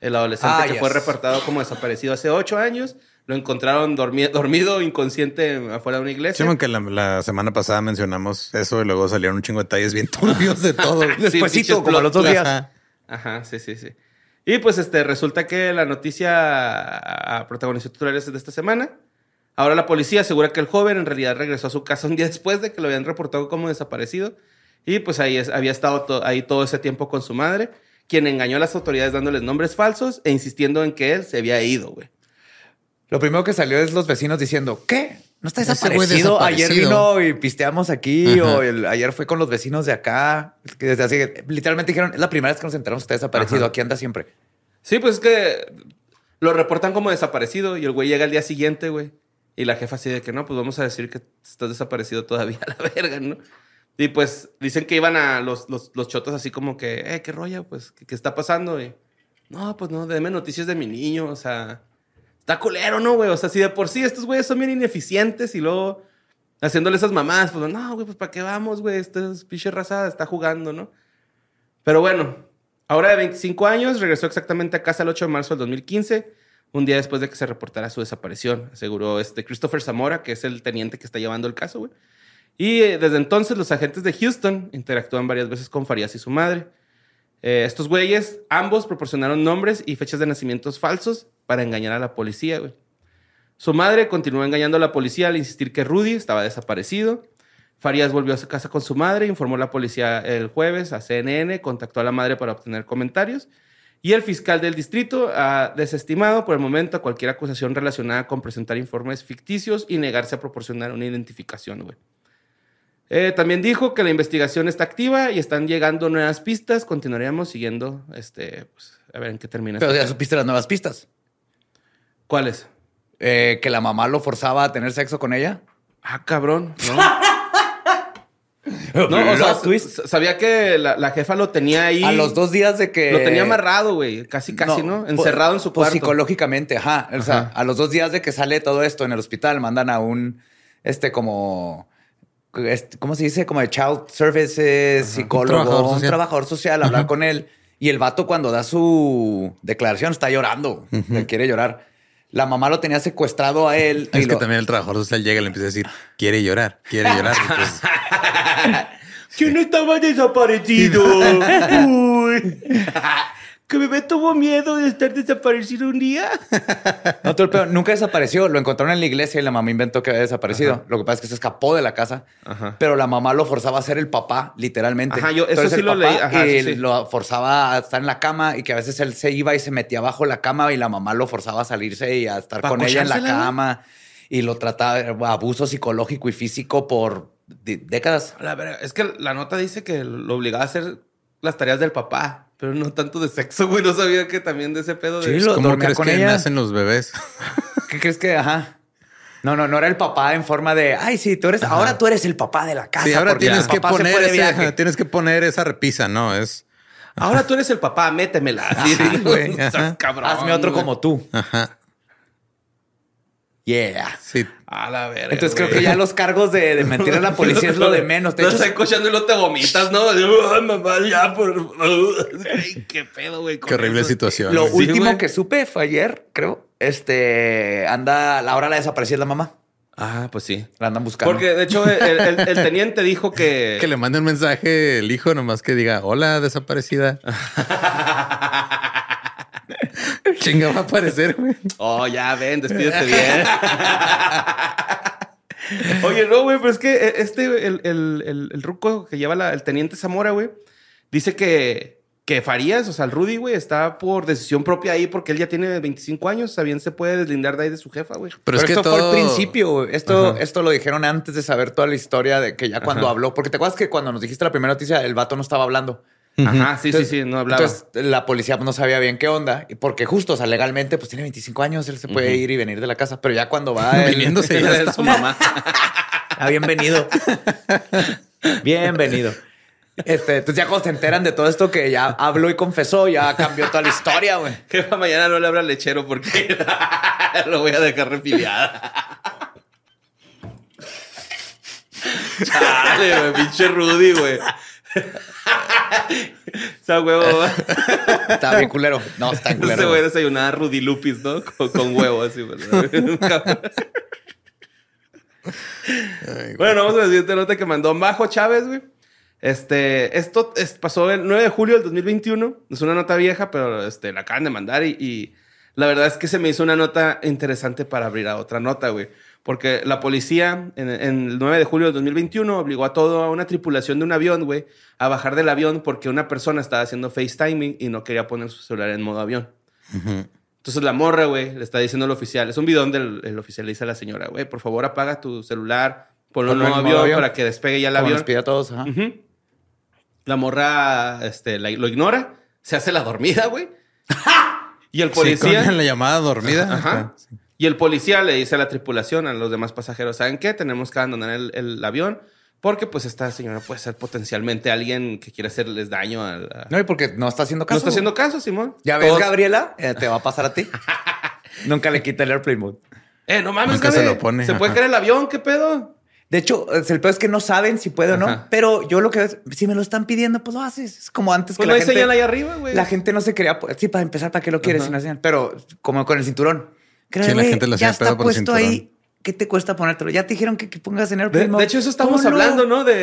El adolescente Ah, que yes. fue reportado como desaparecido hace ocho años. Lo encontraron dormi- dormido, inconsciente, afuera de una Sí, iglesia. aunque la, la semana pasada mencionamos eso y luego salieron un chingo de detalles bien *laughs* turbios de todo. Sí, Despuésito, pinches como los dos días. Ajá. Sí, sí, sí. Y pues este, resulta que la noticia protagonizó titulares de esta semana. Ahora la policía asegura que el joven en realidad regresó a su casa un día después de que lo habían reportado como desaparecido. Y pues ahí había estado ahí todo ese tiempo con su madre, quien engañó a las autoridades dándoles nombres falsos e insistiendo en que él se había ido, güey. Lo primero que salió es los vecinos diciendo, ¿qué? ¿No está desaparecido? Ayer vino y pisteamos aquí, Ajá. o el- ayer fue con los vecinos de acá. Que desde así, literalmente dijeron, es la primera vez que nos enteramos que está desaparecido, Ajá. aquí anda siempre. Sí, pues es que lo reportan como desaparecido y el güey llega al día siguiente, güey. Y la jefa así de que no, pues vamos a decir que estás desaparecido todavía a *laughs* la verga, ¿no? Y pues dicen que iban a los, los, los chotos así como que, eh, qué rollo, pues, ¿qué, qué está pasando? Y, no, pues no, deme noticias de mi niño, o sea, está culero, ¿no, güey? O sea, si de por sí estos güeyes son bien ineficientes y luego haciéndole esas mamadas, pues no, güey, pues ¿para qué vamos, güey? Esta es pinche raza, está jugando, ¿no? Pero bueno, ahora de 25 años, regresó exactamente a casa el 8 de marzo del 2015, un día después de que se reportara su desaparición, aseguró este Christopher Zamora, que es el teniente que está llevando el caso, güey. Y eh, desde entonces los agentes de Houston interactúan varias veces con Farías y su madre. Eh, estos güeyes, ambos proporcionaron nombres y fechas de nacimientos falsos para engañar a la policía. Su madre continuó engañando a la policía al insistir que Rudy estaba desaparecido. Farías volvió a su casa con su madre, informó a la policía el jueves a CNN, contactó a la madre para obtener comentarios. Y el fiscal del distrito ha desestimado por el momento cualquier acusación relacionada con presentar informes ficticios y negarse a proporcionar una identificación. Eh, también dijo que la investigación está activa y están llegando nuevas pistas. Continuaríamos siguiendo, este, pues, a ver en qué termina. Pero ya supiste las nuevas pistas. ¿Cuáles? Eh, que la mamá lo forzaba a tener sexo con ella. Ah, cabrón. No, *laughs* no o sea, sabía que la, la jefa lo tenía ahí. A los dos días de que... Lo tenía amarrado, güey. Casi, casi, ¿no? Encerrado en su pues cuarto. psicológicamente, ajá. O sea, a los dos días de que sale todo esto en el hospital, mandan a un, este, como, ¿cómo se dice? Como de child services, psicólogo, un trabajador trabajador social. a hablar con él. Y el vato cuando da su declaración está llorando, le quiere llorar. La mamá lo tenía secuestrado a él. *laughs* y Es que lo- también el trabajador social llega y le empieza a decir, quiere llorar, quiere llorar. Entonces, *laughs* ¿Quién estaba desaparecido? *laughs* Uy. Que bebé tuvo miedo de estar desaparecido un día. *laughs* No, todo el pedo. nunca desapareció. Lo encontraron en la iglesia y la mamá inventó que había desaparecido. Lo que pasa es que se escapó de la casa, Ajá. pero la mamá lo forzaba a ser el papá, literalmente. Ajá, yo- eso Entonces, sí el lo leí. Ajá, y sí. lo forzaba a estar en la cama y que a veces él se iba y se metía bajo la cama y la mamá lo forzaba a salirse y a estar ¿Pa' con ella en la cama y lo trataba abuso psicológico y físico por décadas. La verga, es que la nota dice que lo obligaba a hacer las tareas del papá, pero no tanto de sexo, güey. No sabía que también de ese pedo de. Sí, lo- ¿Cómo crees con que ella. nacen los bebés? *laughs* ¿Qué crees que? Ajá. No, no, no era el papá en forma de, ay, sí, tú eres, ahora tú eres el papá de la casa. Sí, ahora tienes que, poner ese- *laughs* tienes que poner esa repisa, ¿no? Es... Ahora tú eres el papá, métemela. Sí, Sí, güey, Estás ajá. cabrón, Hazme otro güey. como tú. Ajá. Yeah. Sí. A la verga. Entonces creo que ya los cargos de, de mentir a la *laughs* policía es lo de *laughs* menos. De Estás hecho, ahí cochando y no te vomitas, ¿no? Ay, mamá, ya por. *laughs* Ay, qué pedo, güey. Qué horrible eso. situación. lo. Sí, último güey. que supe fue ayer, creo. Este anda, ahora la desaparecida es la mamá. Ah, pues sí. La andan buscando. Porque de hecho el, el- el teniente dijo que. Que le mande un mensaje el hijo nomás que diga, hola, desaparecida. Chinga va a aparecer, güey. Oh, ya ven, despídete bien. *laughs* Oye, no, güey, pero es que eh, este, el, el, el, el ruco que lleva la- el teniente Zamora, güey, dice que, que Farías, o sea, el Rudy, güey, está por decisión propia ahí porque él ya tiene 25 años, también se puede deslindar de ahí de su jefa, güey. Pero, Pero, es que esto todo... fue al principio. güey. Esto, Ajá. esto lo dijeron antes de saber toda la historia de que ya cuando Ajá. habló, porque te acuerdas que cuando nos dijiste la primera noticia, el vato no estaba hablando. Ajá, sí, Entonces- sí, sí, no hablaba. Entonces la policía pues, no sabía bien qué onda, y porque justo, o sea, legalmente, pues tiene 25 años, él se puede ir y venir de la casa, pero ya cuando va *laughs* Viniéndose ya *laughs* está. su mamá. Ah, bienvenido. bienvenido. Este, entonces ya cuando se enteran de todo esto que ya habló y confesó, ya cambió toda la historia, güey. *laughs* Jefa, mañana no le al lechero porque lo voy a dejar refiliada. Chale, güey, pinche Rudy, güey. *laughs* Sea, huevo. *laughs* Está bien culero. No, está bien Ese culero. güey güey. desayunaba Rudy Lupis, ¿no? Con, con huevo, así, güey. Bueno, vamos a la siguiente nota que mandó Majo Chávez, güey. Este, esto es- pasó el 9 de julio del 2021. Es una nota vieja, pero este, la acaban de mandar y, y la verdad es que se me hizo una nota interesante para abrir a otra nota, güey. Porque la policía en, en el 9 de julio del 2021 obligó a toda una tripulación de un avión, güey, a bajar del avión porque una persona estaba haciendo FaceTiming y no quería poner su celular en modo avión. Entonces la morra, güey, le está diciendo al oficial, es un bidón del el oficial, le dice a la señora, güey, por favor apaga tu celular, ponlo en modo avión avión. para que despegue ya el Como avión. a todos. ajá. La morra este, la- lo ignora, se hace la dormida, güey. *laughs* y el Sí, policía... con la llamada dormida. Ajá. Y el policía le dice a la tripulación, a los demás pasajeros, ¿saben qué? Tenemos que abandonar el, el avión porque pues esta señora puede ser potencialmente alguien que quiere hacerles daño a la... No, y porque no está haciendo ¿No caso. está haciendo caso, Simón? Ya ves, Todos- Gabriela, Eh, te va a pasar a ti. *laughs* Nunca le quita el airplane mode. Eh, no mames, Nunca se lo pone, ¿Se puede caer el avión? ¿Qué pedo? De hecho, es- el peor es que no saben si puede o no. Ajá. Pero yo lo que es, si me lo están pidiendo, pues lo haces. Es como antes Pues que no la hay gente, señal ahí arriba, güey. la gente no se quería. Sí, para empezar, ¿para qué lo quieres Ajá. sin la señal? Pero como con el cinturón. Creo, Sí, la gente le ya está por el puesto cinturón. ahí. ¿qué te cuesta ponértelo? Ya te dijeron que, que pongas en el De, de hecho, eso estamos hablando, ¿no? De,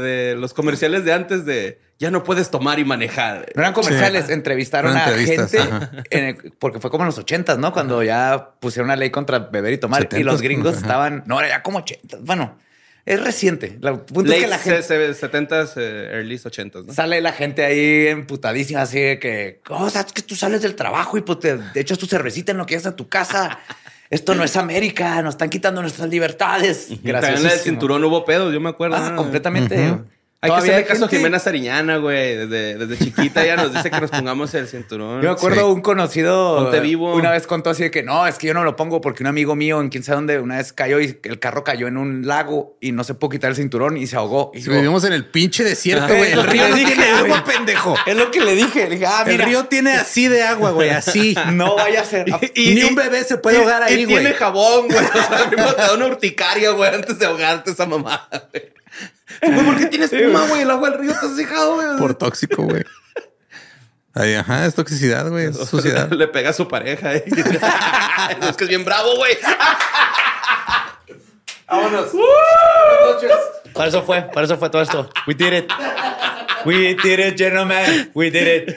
de los comerciales de antes de ya no puedes tomar y manejar. No eran comerciales, Sí. entrevistaron a gente, ajá. en el- porque fue como en los ochentas, ¿no? Cuando ya pusieron una ley contra beber y tomar y 70s, los gringos ajá. estaban, no, era ya como ochentas. Bueno, es reciente. El punto es que la gente... se- se- 70s, eh, early 80s, ¿no? Sale la gente ahí emputadísima, así de que, "Oh, o sea, es que tú sales del trabajo y pues te de hecho tu cervecita en lo que llegas a tu casa. Esto no es América, nos están quitando nuestras libertades. También en el Gracias. cinturón hubo pedos, yo me acuerdo. Ah, ¿no? completamente. Hay que Todavía hacerle caso a Jimena Sariñana, güey. Desde, desde chiquita ya nos dice que nos pongamos el cinturón. Yo me acuerdo Sí. un conocido Ponte vivo. una vez contó así de que no, es que yo no me lo pongo porque un amigo mío en quién sabe dónde una vez cayó y el carro cayó en un lago y no se pudo quitar el cinturón y se ahogó. Y Si digo, vivimos en el pinche desierto, güey. El río que tiene dije, agua, pendejo. es lo que le dije. Le dije, ah, El mira, río tiene así de agua, güey, así. *laughs* no vaya a ser. Y, ni un bebé se puede ahogar y ahí, tiene güey. jabón, güey. *laughs* O sea, te da una urticaria, güey, antes de ahogarte esa mamada, güey. Güey, ¿por qué tienes espuma, güey? El agua del río te has dejado, güey. Por tóxico, güey. Ay, ajá, es toxicidad, güey. Es *laughs* suciedad. Le pega a su pareja. ¿eh? *laughs* es que es bien bravo, güey. Vámonos. Para eso fue, para eso fue todo esto. We did it. We did it, gentlemen. We did it.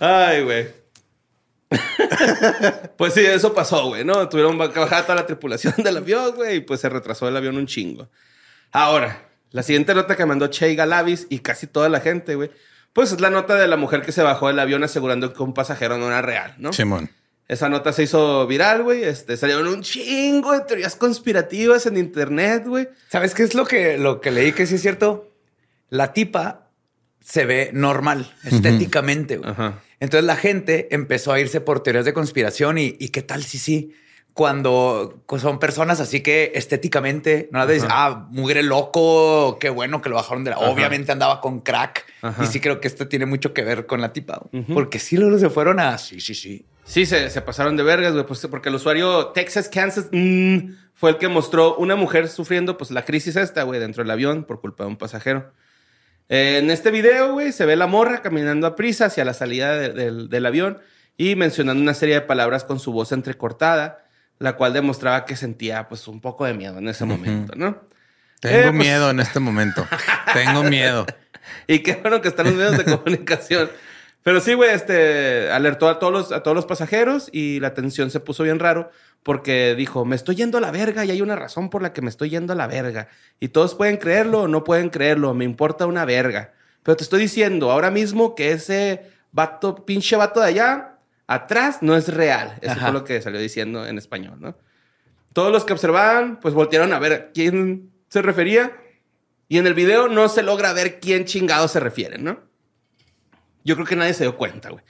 Ay, güey. pues sí, eso pasó, güey, ¿no? Tuvieron que bajar toda la tripulación del avión, güey, y pues se retrasó el avión un chingo. Ahora, la siguiente nota que mandó Che Galavis y casi toda la gente, güey, pues es la nota de la mujer que se bajó del avión asegurando que un pasajero no era real, ¿no? Simón. Esa nota se hizo viral, güey. Este, salieron un chingo de teorías conspirativas en internet, güey. ¿Sabes qué es lo que, lo que leí que sí es cierto? La tipa se ve normal, estéticamente. güey. Ajá. Entonces la gente empezó a irse por teorías de conspiración y, y qué tal si sí. Cuando son personas así que estéticamente no ves, ah, mugre loco, qué bueno que lo bajaron de la. Ajá. Obviamente andaba con crack. Ajá. Y sí creo que esto tiene mucho que ver con la tipa. Porque sí luego se fueron a. Sí, sí, sí. Sí, se, se pasaron de vergas, güey, pues porque el usuario Texas Kansas mm, fue el que mostró una mujer sufriendo pues la crisis esta, güey, dentro del avión por culpa de un pasajero. Eh, en este video, güey, se ve la morra caminando a prisa hacia la salida de- del, del avión y mencionando una serie de palabras con su voz entrecortada, la cual demostraba que sentía pues un poco de miedo en ese momento, ¿no? Tengo Eh, pues- miedo en este momento. *laughs* Tengo miedo. Y qué bueno que están los medios de comunicación. Pero sí, güey, este alertó a todos los, a todos los pasajeros y la tensión se puso bien raro porque dijo, me estoy yendo a la verga y hay una razón por la que me estoy yendo a la verga. Y todos pueden creerlo o no pueden creerlo, me importa una verga. Pero te estoy diciendo ahora mismo que ese vato, pinche vato de allá, atrás, no es real. Eso Ajá. fue lo que salió diciendo en español, ¿no? Todos los que observaban, pues voltearon a ver a quién se refería. Y en el video no se logra ver quién chingado se refiere, ¿no? Yo creo que nadie se dio cuenta, güey.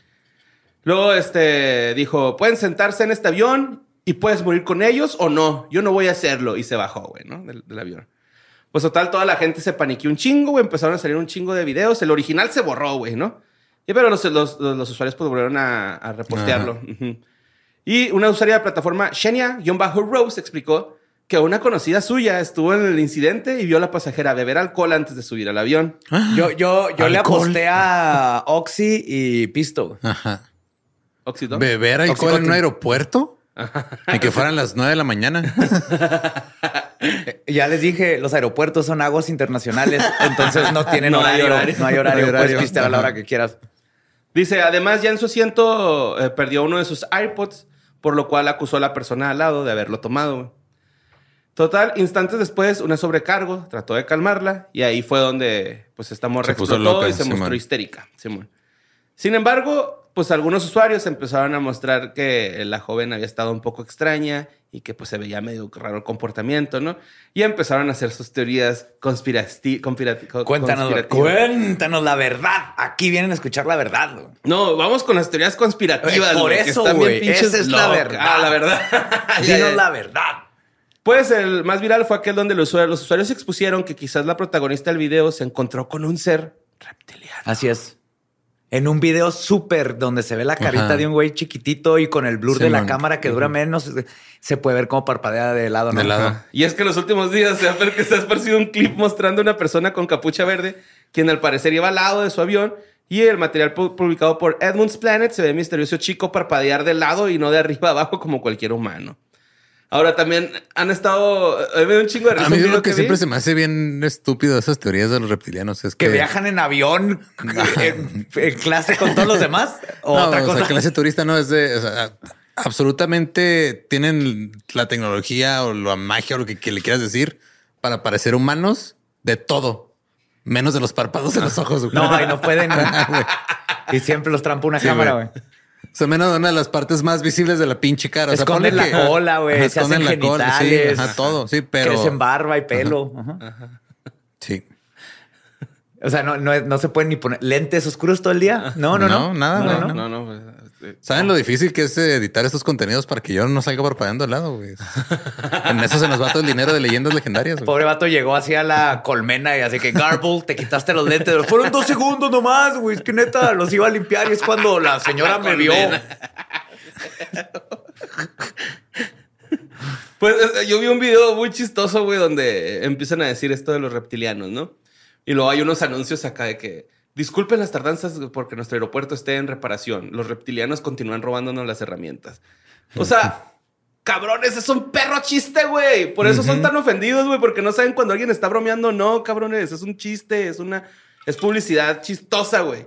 Luego, este, dijo, pueden sentarse en este avión y puedes morir con ellos o no. Yo no voy a hacerlo. Y se bajó, güey, ¿no? Del, del avión. Pues total, toda la gente se paniqueó un chingo, güey. Empezaron a salir un chingo de videos. El original se borró, güey, ¿no? Y pero los, los- los- los usuarios pues volvieron a, a repostearlo. Y una usuaria de la plataforma, Shenia-Rose, explicó que una conocida suya estuvo en el incidente y vio a la pasajera beber alcohol antes de subir al avión. Yo, yo, yo le aposté a Oxy y Pisto. Ajá. Oxidón. Beber alcohol en un aeropuerto y que fueran las nueve de la mañana. *laughs* Ya les dije, los aeropuertos son aguas internacionales, entonces no tienen *laughs* No hay horario, horario. No hay horario, No hay horario. puedes pistear a la hora que quieras. Dice, además ya en su asiento eh, perdió uno de sus AirPods, por lo cual acusó a la persona al lado de haberlo tomado. Total, instantes después, una sobrecargo trató de calmarla y ahí fue donde pues esta morra Se explotó loca, y se Simón. mostró histérica. Simón. Sin embargo, pues algunos usuarios empezaron a mostrar que la joven había estado un poco extraña y que pues se veía medio raro el comportamiento, ¿no? Y empezaron a hacer sus teorías conspirati conspirati co- Cuéntanos, conspirativas. cuéntanos la verdad. Aquí vienen a escuchar la verdad. güey. No, vamos con las teorías conspirativas. Por güey, eso, güey, esa es la verdad. Ah, la verdad. *laughs* Dinos la verdad. Pues el más viral fue aquel donde los usuarios, los usuarios expusieron que quizás la protagonista del video se encontró con un ser reptiliano. Así es. En un video súper donde se ve la carita Ajá. de un güey chiquitito y con el blur de la cámara que dura menos, se puede ver cómo parpadea de lado. ¿no? De lado. Y es que en los últimos días se ha, se ha aparecido un clip mostrando a una persona con capucha verde, quien al parecer iba al lado de su avión. Y el material pu- publicado por Edmunds Planet se ve misterioso chico parpadear de lado y no de arriba a *laughs* abajo como cualquier humano. Ahora también han estado. A mí me da un chingo de risa. A mí lo que, siempre se me hace bien estúpido esas teorías de los reptilianos es que, Que viajan en avión *laughs* en, en clase con todos los demás. O *laughs* No, otra o sea, cosa. clase turista no es de o sea, absolutamente tienen la tecnología o la magia o lo que, que le quieras decir para parecer humanos de todo, menos de los párpados de los ojos. güey. No, y no pueden. *laughs* Güey. y siempre los trampa una Sí, cámara, güey. Menos de una de las partes más visibles de la pinche cara. O sea, Esconden la que- cola, güey, Ajá, se hacen la cola, sí, genitales. ajá, todo, sí, pero Crecen barba y pelo. Ajá. sí. O sea, no, no, no se pueden ni poner lentes oscuros todo el día. No, no, no. No, nada, güey, No, no, no. Eh, ¿Saben lo difícil que es eh, editar estos contenidos para que yo no salga parpadeando al lado, güey? *laughs* en eso se nos va todo el dinero de leyendas legendarias. güey. Pobre vato llegó así a la colmena y así que Garble, te quitaste los lentes. Fueron dos segundos nomás, güey. Es que neta los iba a limpiar y es cuando la señora me vio. Pues eh, yo vi un video muy chistoso, güey, donde empiezan a decir esto de los reptilianos, ¿no? Y luego hay unos anuncios acá de que disculpen las tardanzas porque nuestro aeropuerto esté en reparación. Los reptilianos continúan robándonos las herramientas. O sea, *laughs* cabrones, es un perro chiste, güey. Por eso son tan ofendidos, güey, porque no saben cuando alguien está bromeando. No, cabrones, es un chiste, es una es publicidad chistosa, güey.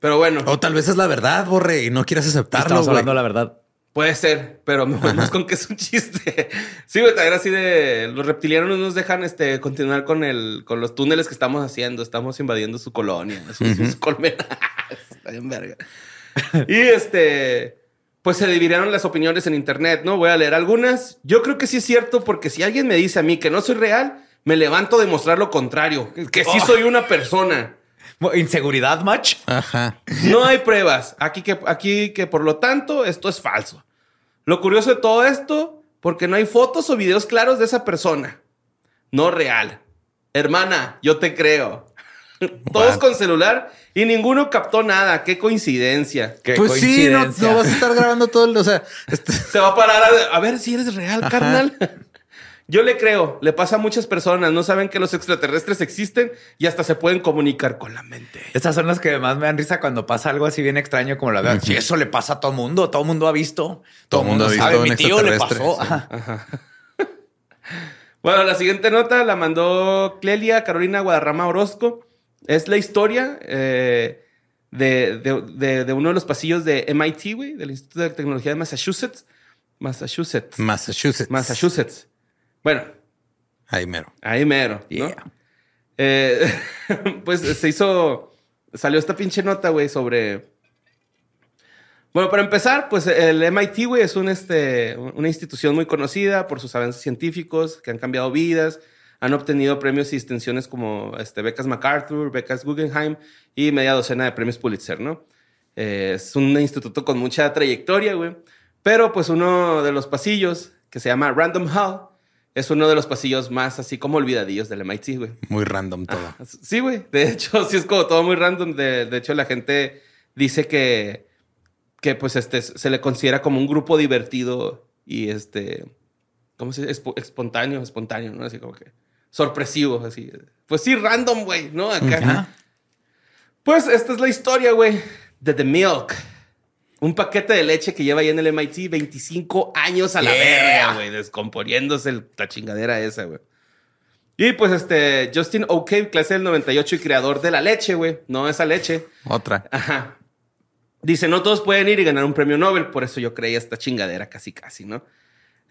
Pero bueno, O tal vez es la verdad, Borre, y no quieres aceptarlo, Estamos hablando la verdad. Puede ser, pero me voy más con que es un chiste. *laughs* Sí, güey, también así de los reptilianos no nos dejan este continuar con el con los túneles que estamos haciendo. Estamos invadiendo su colonia, su, su- su colmena. *laughs* Está bien verga. *laughs* Y este, pues se dividieron las opiniones en internet, ¿no? Voy a leer algunas. Yo creo que sí es cierto, porque si alguien me dice a mí que no soy real, me levanto a demostrar lo contrario, que sí soy una persona. Inseguridad, match. Ajá. No hay pruebas. Aquí que, aquí que por lo tanto esto es falso. Lo curioso de todo esto, porque no hay fotos o videos claros de esa persona. No real. Hermana, yo te creo. *laughs* Todos What? con celular y ninguno captó nada. Qué coincidencia. Qué Pues sí, no, coincidencia. no vas a estar grabando todo el, o sea, *laughs* este- Se va a parar a, a ver si eres real, carnal. *laughs* Yo le creo, le pasa a muchas personas, no saben que los extraterrestres existen y hasta se pueden comunicar con la mente. Estas son las que más me dan risa cuando pasa algo así bien extraño como la verdad. Si eso le pasa a todo mundo, todo mundo ha visto. Todo mundo ha visto sabe. un Mi tío le pasó. sí. Ajá. *laughs* Bueno, la siguiente nota la mandó Clelia Carolina Guadarrama Orozco. Es la historia eh, de, de- de- de uno de los pasillos de MIT, güey, del Instituto de Tecnología de Massachusetts. Massachusetts. Massachusetts. Massachusetts. Bueno, Ahí mero. ahí mero, ¿no? Yeah. Eh, *laughs* pues se hizo, salió esta pinche nota, güey, sobre... Bueno, para empezar, pues el MIT, güey, es un, este, una institución muy conocida por sus avances científicos que han cambiado vidas, han obtenido premios y distinciones como este, becas MacArthur, becas Guggenheim y media docena de premios Pulitzer, ¿no? Eh, es un instituto con mucha trayectoria, güey. Pero pues uno de los pasillos, que se llama Random Hall, es uno de los pasillos más así como olvidadillos del MIT, güey. Muy random todo. Sí, güey. De hecho, *laughs* sí es como todo muy random. De, de hecho, la gente dice que, que pues este se le considera como un grupo divertido y este, ¿cómo se dice? Espo- espontáneo, espontáneo, ¿no? Así como que sorpresivo, así. Pues sí, random, güey, ¿no? Acá. Pues esta es la historia, güey, de The Milk. Un paquete de leche que lleva ahí en el MIT 25 años a la Yeah. verga, güey, descomponiéndose el- la chingadera esa, güey. Y pues este, Justin O'Cave, clase del 98 y creador de la leche, güey, no esa leche. Otra. Ajá. Dice, no todos pueden ir y ganar un premio Nobel, por eso yo creía esta chingadera casi casi, ¿no?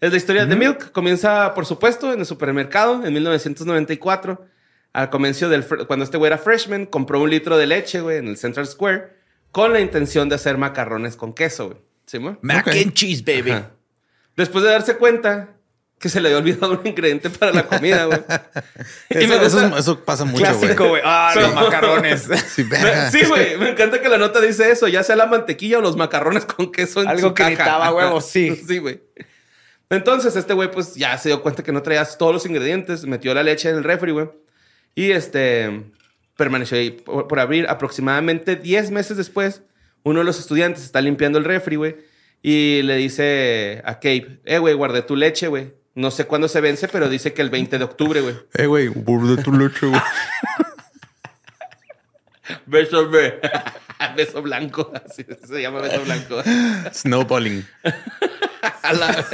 Es la historia de Milk. Comienza, por supuesto, en el supermercado en 1994. Al comienzo del... Cuando este güey era freshman, compró un litro de leche, güey, en el Central Square, con la intención de hacer macarrones con queso, güey. ¿Sí? Mac and cheese, baby. Ajá. Después de darse cuenta que se le había olvidado un ingrediente para la comida, güey. *laughs* y me Eso, gusta- eso- eso pasa mucho, güey. Clásico, güey. Ah, los *laughs* macarrones. Sí, güey. Me encanta que la nota dice eso. Ya sea la mantequilla o los macarrones con queso en Algo su que caja. necesitaba huevos, sí. *laughs* Sí, güey. Entonces, este güey, pues ya se dio cuenta que no traías todos los ingredientes. Metió la leche en el refri, güey. Y este permaneció ahí por, por abrir. Aproximadamente 10 meses después, uno de los estudiantes está limpiando el refri, güey. Y le dice a Cape, eh, güey, guardé tu leche, güey. No sé cuándo se vence, pero dice que el 20 de octubre, güey. Eh, güey, burde tu leche, güey. *laughs* Beso, be- *laughs* beso blanco. Así se llama beso blanco. Snowballing. *laughs* A la.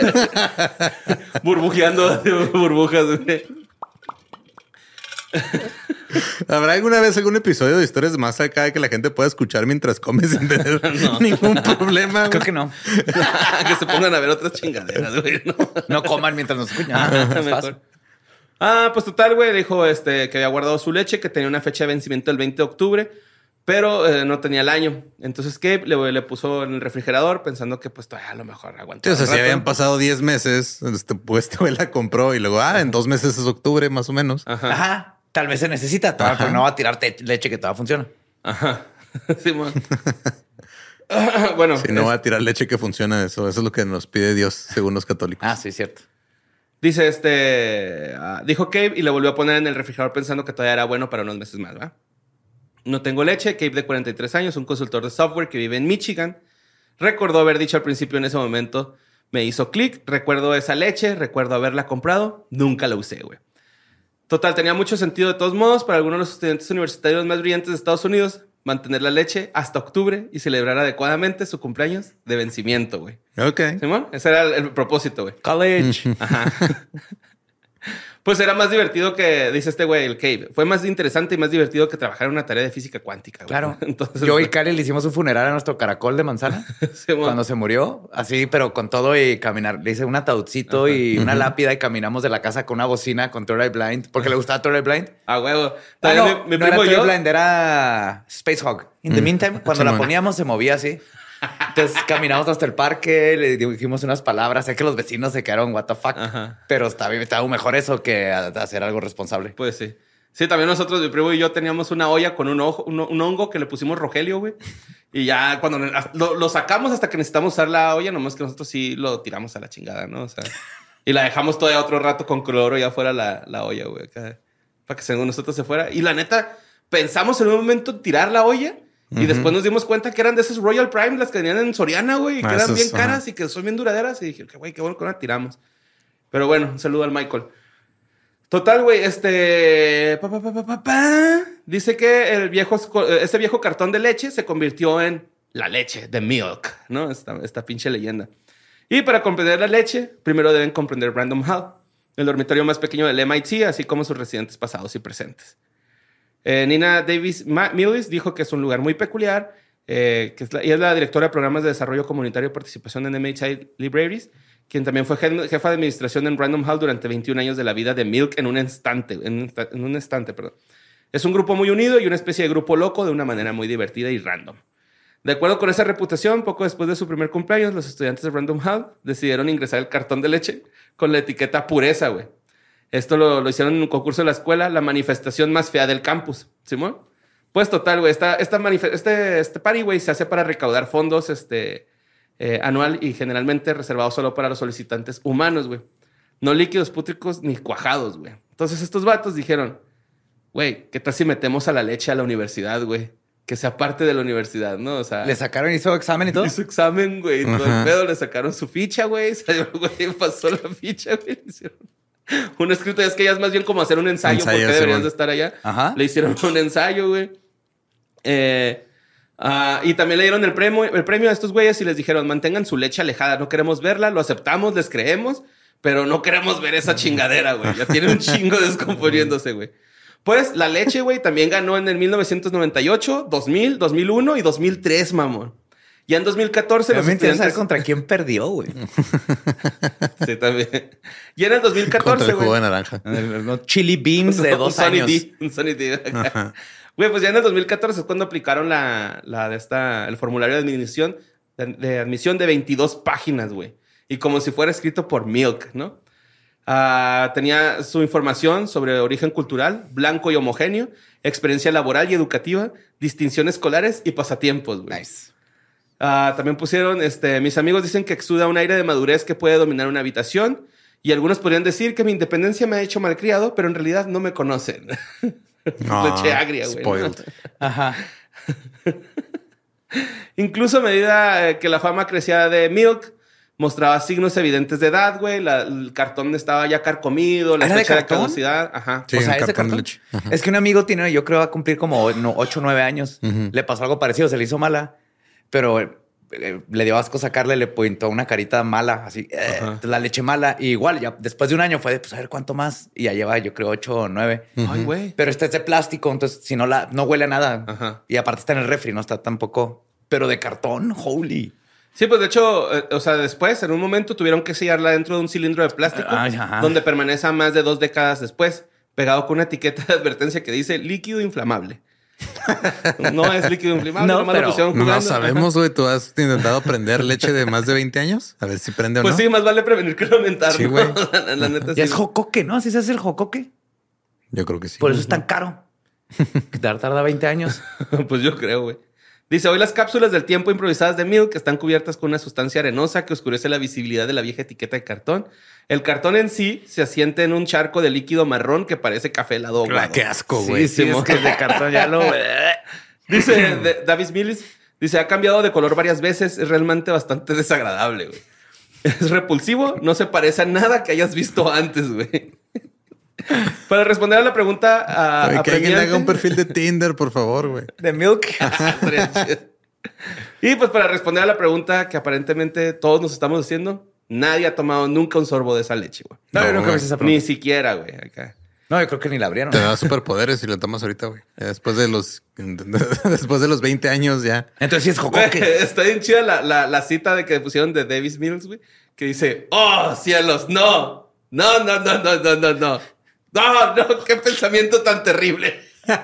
Burbujeando burbujas, güey. *laughs* ¿Habrá alguna vez algún episodio de historias más acá que la gente pueda escuchar mientras come sin tener *laughs* *laughs* ningún problema? Creo que no. que se pongan a ver otras chingaderas, güey. ¿no? No coman mientras nos escuchan. Ah, fácil. Ah, pues total, güey, dijo este, que había guardado su leche, que tenía una fecha de vencimiento el 20 de octubre, pero eh, no tenía el año. Entonces Gabe le, le puso en el refrigerador pensando que pues todavía a lo mejor Sí, aguantaba. o sea, un si rato. habían pasado 10 meses, este, pues este güey la compró y luego, ah, en dos meses es octubre, más o menos. Ajá. Ajá. Tal vez se necesita, pero no va a tirarte leche que todavía funciona. Ajá. *laughs* Simón. *laughs* bueno, Si no es- va a tirar leche que funciona, eso, eso es lo que nos pide Dios, según los católicos. Ah, sí, cierto. dice este, ah, dijo Gabe y le volvió a poner en el refrigerador pensando que todavía era bueno para unos meses más, ¿va? No tengo leche. Gabe de 43 años, un consultor de software que vive en Michigan, recordó haber dicho al principio en ese momento, me hizo clic, recuerdo esa leche, recuerdo haberla comprado, nunca la usé, güey. Total, tenía mucho sentido de todos modos para algunos de los estudiantes universitarios más brillantes de Estados Unidos mantener la leche hasta octubre y celebrar adecuadamente su cumpleaños de vencimiento, güey. Ok. ¿Simón? Ese era el, el propósito, güey. College. Ajá. *laughs* pues era más divertido que, dice este güey, el Cave. Fue más interesante y más divertido que trabajar en una tarea de física cuántica. güey. Claro. *laughs* Entonces, Yo y Karen le hicimos un funeral a nuestro caracol de manzana *laughs* cuando se murió, así, pero con todo y caminar. Le hice un ataudcito y una lápida y caminamos de la casa con una bocina con Eye Blind, porque le gustaba Eye Blind. A huevo. Ah, no, mi, mi no era primo Blind, era Space Hog. In the meantime, cuando la poníamos se movía así. Entonces caminamos hasta el parque, le dijimos unas palabras. Sé que los vecinos se quedaron, what the fuck. Ajá. Pero está bien, estaba mejor eso que hacer algo responsable. Pues sí. Sí, también nosotros, mi primo y yo teníamos una olla con un, ojo, un, un hongo que le pusimos Rogelio, güey. Y ya cuando lo, lo sacamos hasta que necesitamos usar la olla, nomás que nosotros sí lo tiramos a la chingada, ¿no? O sea, y la dejamos todavía otro rato con cloro ya fuera la, la olla, güey. acá, Para que según nosotros se fuera. Y la neta, pensamos en un momento tirar la olla. Y después nos dimos cuenta que eran de esas Royal Prime, las que venían en Soriana, güey, y que Ah, eran esas, bien caras y que son bien duraderas. Y dije, que güey, qué bueno que no la tiramos. Pero bueno, un saludo al Michael. Total, güey, este... pa, pa, pa. Dice que el viejo, ese viejo cartón de leche se convirtió en la leche, de milk, ¿no? Esta, esta pinche leyenda. Y para comprender la leche, primero deben comprender Random Hall, el dormitorio más pequeño del MIT, así como sus residentes pasados y presentes. Eh, Nina Davis Millis dijo que es un lugar muy peculiar, eh, es la, y es la directora de programas de desarrollo comunitario y participación en MHI Libraries, quien también fue jefa de administración en Random House durante 21 años de la vida de Milk en un instante, en un, instante, perdón. Es un grupo muy unido y una especie de grupo loco de una manera muy divertida y random. De acuerdo con esa reputación, poco después de su primer cumpleaños, los estudiantes de Random House decidieron ingresar el cartón de leche con la etiqueta pureza, güey. Esto lo, lo hicieron en un concurso de la escuela, la manifestación más fea del campus. ¿Simón? Pues total, güey. Esta, esta este, este party, güey, se hace para recaudar fondos este, eh, anual y generalmente reservado solo para los solicitantes humanos, güey. No líquidos pútricos ni cuajados, güey. Entonces estos vatos dijeron, güey, ¿qué tal si metemos a la leche a la universidad, güey? Que sea parte de la universidad, ¿no? O sea... Le sacaron, hizo examen y todo. Hizo examen, güey. Todo el pedo, le sacaron su ficha, güey. *laughs* Salió, güey, pasó la ficha, güey. Le hicieron *laughs* un escrito. Es que ya es más bien como hacer un ensayo, Ensayo, porque deberías de estar allá. Ajá. Le hicieron *laughs* un ensayo, güey. Eh, ah, y también le dieron el premio, el premio a estos güeyes y les dijeron, mantengan su leche alejada. No queremos verla, lo aceptamos, les creemos, pero no queremos ver esa chingadera, güey. Ya tiene un chingo *laughs* descomponiéndose, güey. Pues la leche, güey, también ganó en el 1998, 2000, 2001 y 2003, mamón. Ya en 2014 A los me estudiantes... contra quién perdió, güey. *laughs* Sí, también. Y en el Contra 2014, el jugo de güey. naranja. Chili beans de *laughs* Un dos Sunny años. D, un Sunny D. Ajá. Güey, pues ya en el 2014 es cuando aplicaron la, la de esta, el formulario de admisión, de, de admisión de 22 páginas, güey. Y como si fuera escrito por Milk, ¿no? Ah, tenía su información sobre origen cultural, blanco y homogéneo, experiencia laboral y educativa, distinción escolares y pasatiempos, güey. Nice. Ah, también pusieron, este, mis amigos dicen que exuda un aire de madurez que puede dominar una habitación. Y algunos podrían decir que mi independencia me ha hecho malcriado, pero en realidad no me conocen. *laughs* Ah, Leche agria, güey. ¿no? spoiled. Ajá. *laughs* Incluso a medida eh, que la fama crecía de Milk, mostraba signos evidentes de edad, güey. La- el cartón estaba ya carcomido, la ¿Era de fecha de, caducidad. Ajá. Sí, o sea, ese cartón. Ajá. Es que un amigo tiene, yo creo, va a cumplir como 8 o 9 años. Le pasó algo parecido, se le hizo mala. Pero eh, le dio asco sacarle, le pintó una carita mala, así, eh, la leche mala. Y igual, ya después de un año fue de, pues a ver cuánto más. Y ya lleva, yo creo, ocho o nueve. Ay, güey. Pero este es de plástico, entonces si no la, no huele a nada. Ajá. Y aparte está en el refri, no está tampoco. Pero de cartón, holy. Sí, pues de hecho, eh, o sea, después, en un momento tuvieron que sellarla dentro de un cilindro de plástico ajá. donde permanece más de dos décadas después, pegado con una etiqueta de advertencia que dice líquido inflamable. No es líquido inflamable, No, lo pero pusieron No sabemos, güey. ¿Tú has *laughs* intentado prender leche de más de 20 años? A ver si prende o Pues no. sí, más vale prevenir que lamentar. Sí, ¿no? güey. *laughs* la neta Ya sí. es jocoque, ¿no? Así se hace el jocoque. Yo creo que sí. Por eso es tan caro. Que tar- tarda 20 años. *laughs* pues yo creo, güey. Dice, hoy las cápsulas del tiempo improvisadas de Milk están cubiertas con una sustancia arenosa que oscurece la visibilidad de la vieja etiqueta de cartón. El cartón en sí se asiente en un charco de líquido marrón que parece café helado. Ah, qué asco, Sí, güey. sí, es que es de cartón ya lo... *laughs* Dice de- Davis Mills, dice, ha cambiado de color varias veces, es realmente bastante desagradable, güey. Es repulsivo, no se parece a nada que hayas visto antes, güey. Para responder a la pregunta ah, a, que alguien haga un perfil de Tinder, por favor, güey. De Milk. *laughs* Ah, y pues para responder a la pregunta que aparentemente todos nos estamos haciendo, nadie ha tomado nunca un sorbo de esa leche, güey. No, no, nunca esa Ni siquiera, güey, acá. No, yo creo que ni la abrieron. Te da superpoderes si la tomas ahorita, güey. Después de los *laughs* después de los 20 años ya. Entonces sí es jocoque. *laughs* Está bien chida la, la, la, cita de que pusieron de Davis Mills, güey, que dice, "Oh, cielos, no. No, no, no, no, no, no, no no, no, qué pensamiento tan terrible. *laughs*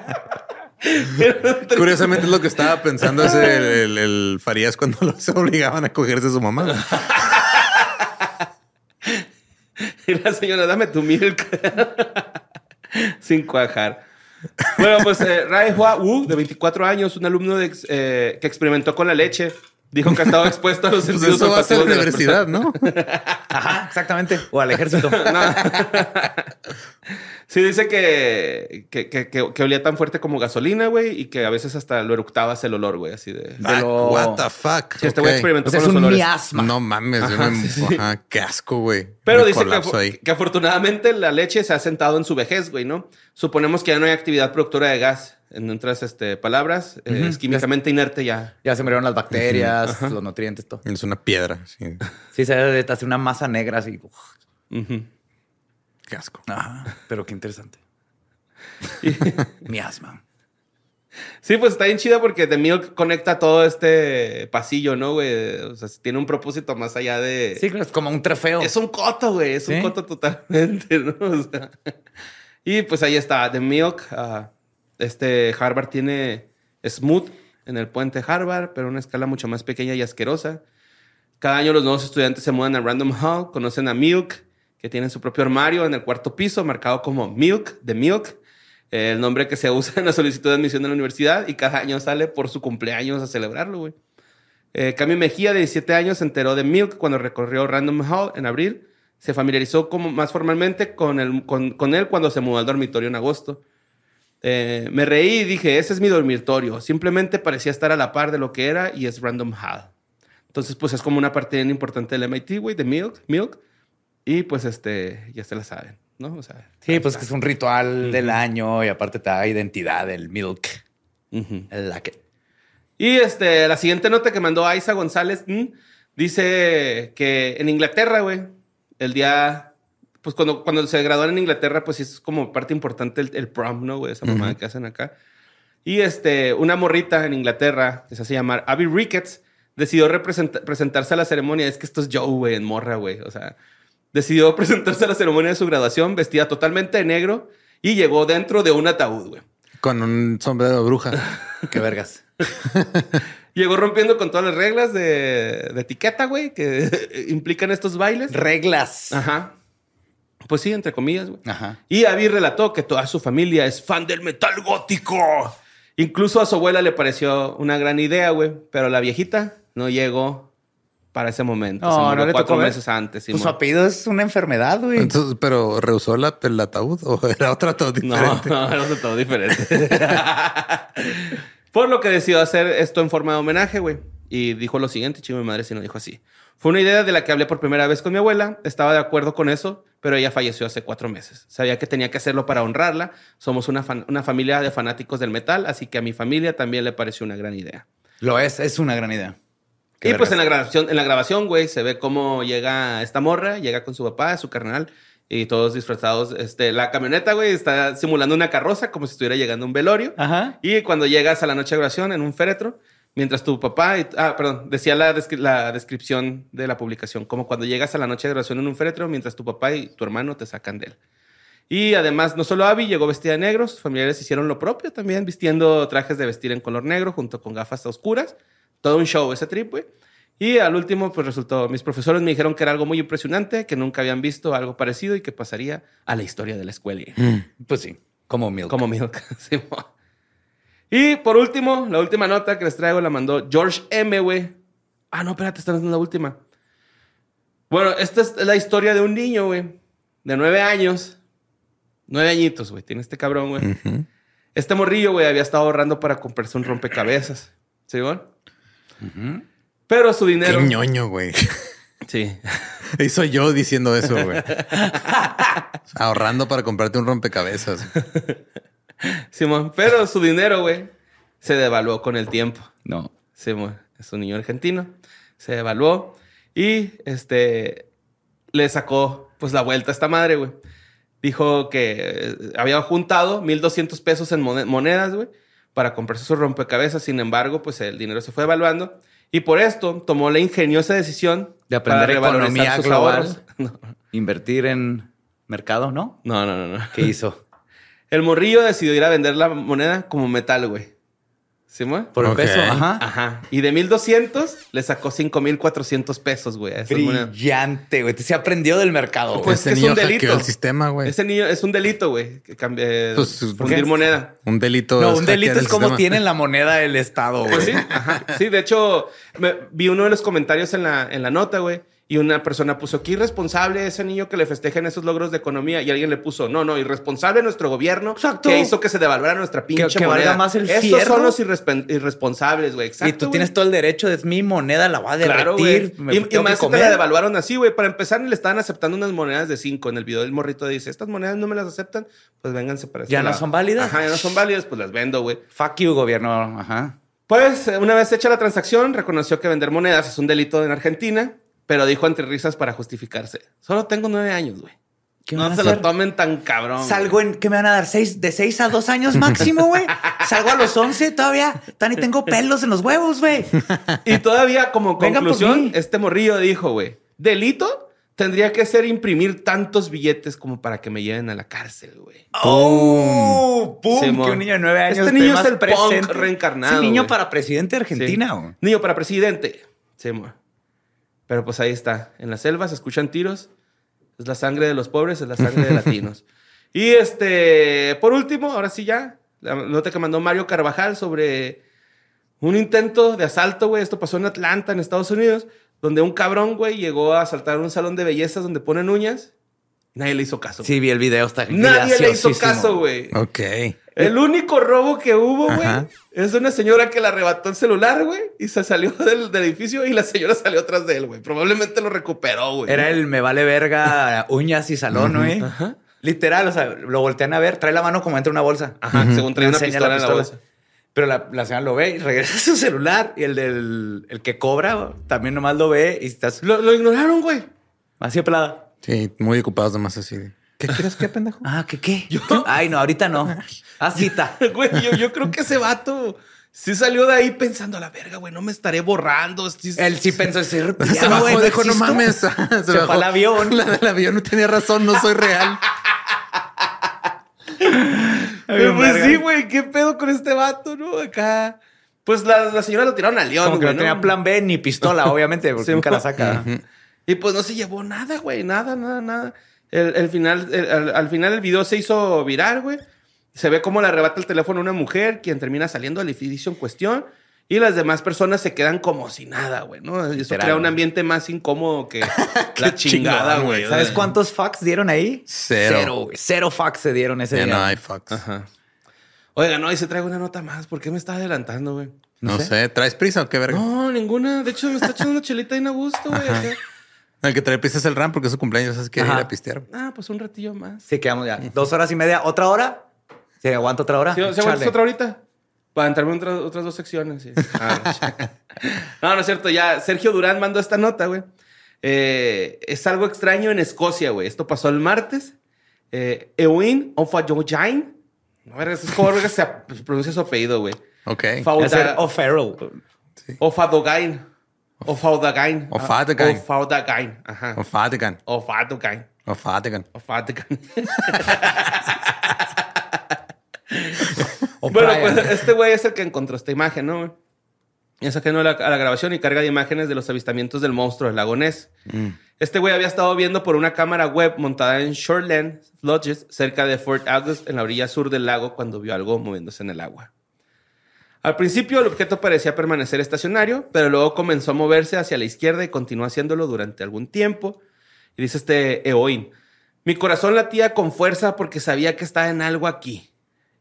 Curiosamente es lo que estaba pensando ese el, el- el Farías cuando *laughs* los obligaban a cogerse a su mamá. *laughs* Y la señora, dame tu milk. Sin cuajar. Bueno, pues eh, Rai Hua Wu, de 24 años, un alumno de eh, que experimentó con la leche, dijo que ha estado expuesto a los Pues sentidos eso va a ser la de universidad, ¿no? *laughs* Ajá, exactamente. O al ejército. *laughs* No. Sí, dice que, que, que, que- que olía tan fuerte como gasolina, güey, y que a veces hasta lo eructabas el olor, güey, así de... Ah, lo- What the fuck. Sí, este güey Ok. experimentó O sea, es con los un olores. miasma. No mames, yo Ajá, me- sí, sí. ajá, qué asco, güey. Pero Me dice que, que afortunadamente la leche se ha sentado en su vejez, güey, ¿no? Suponemos que ya no hay actividad productora de gas. En otras este, palabras, es químicamente inerte ya. Ya se murieron las bacterias, los nutrientes, todo. Es una piedra. Sí. Sí, se hace una masa negra así. Ujú. Qué asco. Ajá, pero qué interesante. *laughs* Miasma. Sí, pues está bien chida porque The Milk conecta todo este pasillo, ¿no, güey? O sea, tiene un propósito más allá de... Sí, es como un trofeo. Es un coto, güey. Es un coto totalmente, *laughs* ¿no? O sea, y pues ahí está, The Milk. ah, este Harvard tiene Smooth en el puente Harvard, pero una escala mucho más pequeña y asquerosa. Cada año los nuevos estudiantes se mudan a Random Hall, conocen a Milk, que tiene su propio armario en el cuarto piso, marcado como Milk, The Milk, eh, el nombre que se usa en la solicitud de admisión de la universidad, y cada año sale por su cumpleaños a celebrarlo, güey. Eh, Cami Mejía, de 17 años, se enteró de Milk cuando recorrió Random Hall en abril. Se familiarizó como más formalmente con, el, con él cuando se mudó al dormitorio en agosto. Eh, me reí y dije, ese es mi dormitorio. Simplemente parecía estar a la par de lo que era y es Random Hall. Entonces, pues es como una parte bien importante del MIT, güey, de Milk, Milk. Y pues este, ya se la saben, ¿no? O sea, Sí, pues que es un ritual del año y aparte te da identidad el milk. El la que. Y este, la siguiente nota que mandó Aiza González mm, dice que en Inglaterra, güey, el día, pues cuando, cuando se graduaron en Inglaterra, pues es como parte importante el, el prom, ¿no, güey? Esa mamada que hacen acá. Y este, una morrita en Inglaterra que se hace llamar Abby Ricketts decidió presentarse a la ceremonia. Es que esto es Joe, güey, en morra, güey. O sea, decidió *laughs* presentarse a la ceremonia de su graduación vestida totalmente de negro y llegó dentro de un ataúd, güey. Con un sombrero de bruja. *laughs* Qué vergas. *laughs* Llegó rompiendo con todas las reglas de, de etiqueta, güey, que implican estos bailes. Reglas. Ajá. Pues sí, entre comillas, güey. Ajá. Y Abby relató que toda su familia es fan del metal gótico. Incluso a su abuela le pareció una gran idea, güey. Pero la viejita no llegó para ese momento. Se No, murió no le cuatro tocó ver. meses antes. Pues su apellido es una enfermedad, güey. Entonces, pero rehusó la, el ataúd o *laughs* era otro ataúd No, diferente. no, *laughs* era de todo diferente. *laughs* Por lo que decidió hacer esto en forma de homenaje, güey. Y dijo lo siguiente, chingo mi madre si no dijo así. Fue una idea de la que hablé por primera vez con mi abuela. Estaba de acuerdo con eso, pero ella falleció hace cuatro meses. Sabía que tenía que hacerlo para honrarla. Somos una, una familia de fanáticos del metal, así que a mi familia también le pareció una gran idea. Lo es, es una gran idea. Qué Y pues en la grabación, en la grabación, güey, se ve cómo llega esta morra, llega con su papá, su carnal, y todos disfrazados. Este, la camioneta, güey, está simulando una carroza, como si estuviera llegando a un velorio. Ajá. Y cuando llegas a la noche de grabación en un féretro, mientras tu papá, y- ah, perdón, decía la, descri- la descripción de la publicación, como cuando llegas a la noche de grabación en un féretro, mientras tu papá y tu hermano te sacan de él. Y además, no solo Abby llegó vestida de negro, sus familiares hicieron lo propio también, vistiendo trajes de vestir en color negro junto con gafas oscuras. Todo un show ese trip, güey. Y al último, pues resultó, mis profesores me dijeron que era algo muy impresionante, que nunca habían visto algo parecido y que pasaría a la historia de la escuela. Pues sí, como Milk. Como Milk. *laughs* Sí. Y por último, la última nota que les traigo la mandó George M, güey. Ah, no, espérate, esta no es la última. Bueno, esta es la historia de un niño, güey, de nueve años. Nueve añitos, güey, tiene este cabrón, güey. Este morrillo, güey, había estado ahorrando para comprarse un rompecabezas. ¿Sí, güey? Pero su dinero... Qué ñoño, güey. Sí. *laughs* Y soy yo diciendo eso, güey. *laughs* Ahorrando para comprarte un rompecabezas. *laughs* Simón, pero su dinero, güey, se devaluó con el tiempo. No. Simón, es un niño argentino. Se devaluó y este le sacó pues la vuelta a esta madre, güey. Dijo que eh, había juntado 1200 pesos en mone- monedas, güey, para comprarse su rompecabezas. Sin embargo, pues el dinero se fue evaluando y por esto tomó la ingeniosa decisión De aprender para economía sus global. *laughs* No, Invertir en mercado, ¿no? no, no, no. no. ¿Qué hizo? El morrillo decidió ir a vender la moneda como metal, güey. ¿Sí, güey? Por el peso. Ajá. Ajá. Y de 1200 le sacó 5400 pesos, güey. a. Brillante, güey. Se aprendió del mercado. güey. Pues Ese que es niño un delito. hackeó el sistema, güey. Ese niño es un delito, güey. Que cambie, Pues, ¿por fundir moneda. Un delito. no, un delito es como tienen la moneda del Estado, güey. Pues sí, ajá. Sí, de hecho, me- vi uno de los comentarios en la, en la nota, güey. Y una persona puso, qué irresponsable ese niño que le festejen esos logros de economía. Y alguien le puso, no, no, irresponsable nuestro gobierno Exacto. que hizo que se devaluara nuestra pinche que valga moneda. más el fierro. son los irresponsables, güey. Exacto, y tú tienes todo el derecho, es mi moneda, la voy a derretir. me Y, que más te comer. la devaluaron así, güey. Para empezar, ni le estaban aceptando unas monedas de 5. En el video del morrito dice, estas monedas no me las aceptan, pues vénganse para este Ya no lado". son válidas. Ajá, ya no son válidas, pues las vendo, güey. Fuck you, gobierno. Ajá. Pues, eh, una vez hecha la transacción, reconoció que vender monedas es un delito en Argentina, pero dijo entre risas para justificarse. Solo tengo nueve años, güey. ¿Qué No se lo tomen tan cabrón. Salgo en, ¿qué me van a dar? ¿Seis, ¿De seis a dos años máximo, güey? *laughs* Salgo a los once todavía. Todavía ni tengo pelos en los huevos, güey. Y todavía como conclusión, este morrillo dijo, güey, delito tendría que ser imprimir tantos billetes como para que me lleven a la cárcel, güey. ¡Oh! ¡Pum! Simón. que un niño de nueve años Este niño es el punk reencarnado, Sí, niño para presidente de Argentina, Sí. güey. Niño para presidente. Sí, mo. Pero pues ahí está. En la selva se escuchan tiros. Es la sangre de los pobres, es la sangre de latinos. *laughs* Y este, por último, ahora sí ya, la nota que mandó Mario Carvajal sobre un intento de asalto, güey. Esto pasó en Atlanta, en Estados Unidos, donde un cabrón, güey, llegó a asaltar un salón de bellezas donde ponen uñas. Nadie le hizo caso. Sí, vi el video, está Nadie le hizo caso, güey. Ok. El único robo que hubo, güey, es de una señora que le arrebató el celular, güey, y se salió *laughs* del, del edificio y la señora salió atrás de él, güey. Probablemente lo recuperó, güey. Era el me vale verga, *laughs* uñas y salón, güey. Ajá. Literal, o sea, lo voltean a ver, trae la mano como entre una bolsa. Ajá, según traía una Enseña pistola, en la bolsa. Pero la, la señora lo ve y *laughs* regresa a su celular y el del el que cobra también nomás lo ve y estás Lo, lo ignoraron, güey. así de pelada. Sí, muy ocupados nomás así. de, ¿Qué quieres que pendejo? Ah, ¿qué qué? Ay, no, ahorita no. Ah, cita. *laughs* Güey, yo, yo creo que ese vato sí salió de ahí pensando a la verga, güey, no me estaré borrando. Sí- Él sí pensó, sí, *laughs* Se ya, bajó, güey, dijo, no existo". mames. *laughs* Se, bajó. al avión. La del avión no tenía razón, no soy real. Pero pues sí, güey, ¿qué pedo con este vato, no? Acá. Pues la, la señora lo tiraron al león, Como que güey, no tenía plan B ni pistola, obviamente, porque Sí, nunca la saca. Y pues no se llevó nada, güey, nada, nada, nada. El, el final, el- al, al final el video se hizo viral, güey. Se ve cómo le arrebata el teléfono a una mujer, quien termina saliendo al edificio en cuestión. Y las demás personas se quedan como si nada, güey, ¿no? Eso Literal, crea un güey. ambiente más incómodo que *laughs* la chingada, güey. ¿Sabes cuántos fucks dieron ahí? Cero. Cero, güey. Cero fucks se dieron ese Ya día. no hay fucks. Ajá. Oiga, no, y se traigo una nota más. ¿Por qué me está adelantando, güey? No, sé. ¿traes prisa o qué verga? No, ninguna. De hecho, me está echando una chelita bien a gusto, güey. El que trae prisa es el RAM porque es su cumpleaños, sabes que ir a pistear. Ah, pues un ratillo más. Sí, quedamos ya. Dos horas y media. ¿Otra hora? ¿Se aguanta otra hora? ¿Sí, ¿Se aguantas Chale. otra ahorita? Para entrarme en otras, otras dos secciones. sí. Ah, no, no, es cierto. Ya Sergio Durán mandó esta nota, güey. Eh, es algo extraño en Escocia, güey. Esto pasó el martes. Eh, Eowyn Ofajojain. A ver, es como se pronuncia su apellido, güey. Ok. Va a ser O'Farrell. Ofadogain. Ofadogain. Ofadogain. Ofadogain. Ajá. O. Ofadogain. O Vatican. Ofadogain. O Bueno, Brian. pues este güey es el que encontró esta imagen, ¿no? Es ajeno a la, a la grabación y carga de imágenes de los avistamientos del monstruo del lago Ness. Este güey había estado viendo por una cámara web montada en Shoreland Lodges, cerca de Fort August, en la orilla sur del lago, cuando vio algo moviéndose en el agua. Al principio el objeto parecía permanecer estacionario, pero luego comenzó a moverse hacia la izquierda y continuó haciéndolo durante algún tiempo. Y dice este Eoin, mi corazón latía con fuerza porque sabía que estaba en algo aquí.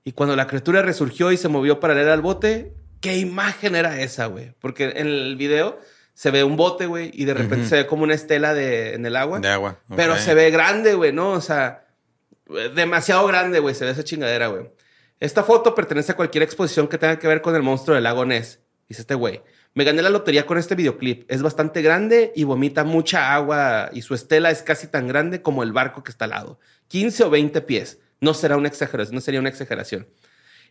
Y cuando la criatura resurgió y se movió paralelo al bote, ¿qué imagen era esa, güey? Porque en el video se ve un bote, güey, y de repente se ve como una estela de, en el agua. De agua. Pero se ve grande, güey, ¿no? O sea, demasiado grande, güey, se ve esa chingadera, güey. Esta foto pertenece a cualquier exposición que tenga que ver con el monstruo del lago Ness. Dice este güey. Me gané la lotería con este videoclip. Es bastante grande y vomita mucha agua y su estela es casi tan grande como el barco que está al lado. 15 o 20 pies. No será una exageración, no sería una exageración.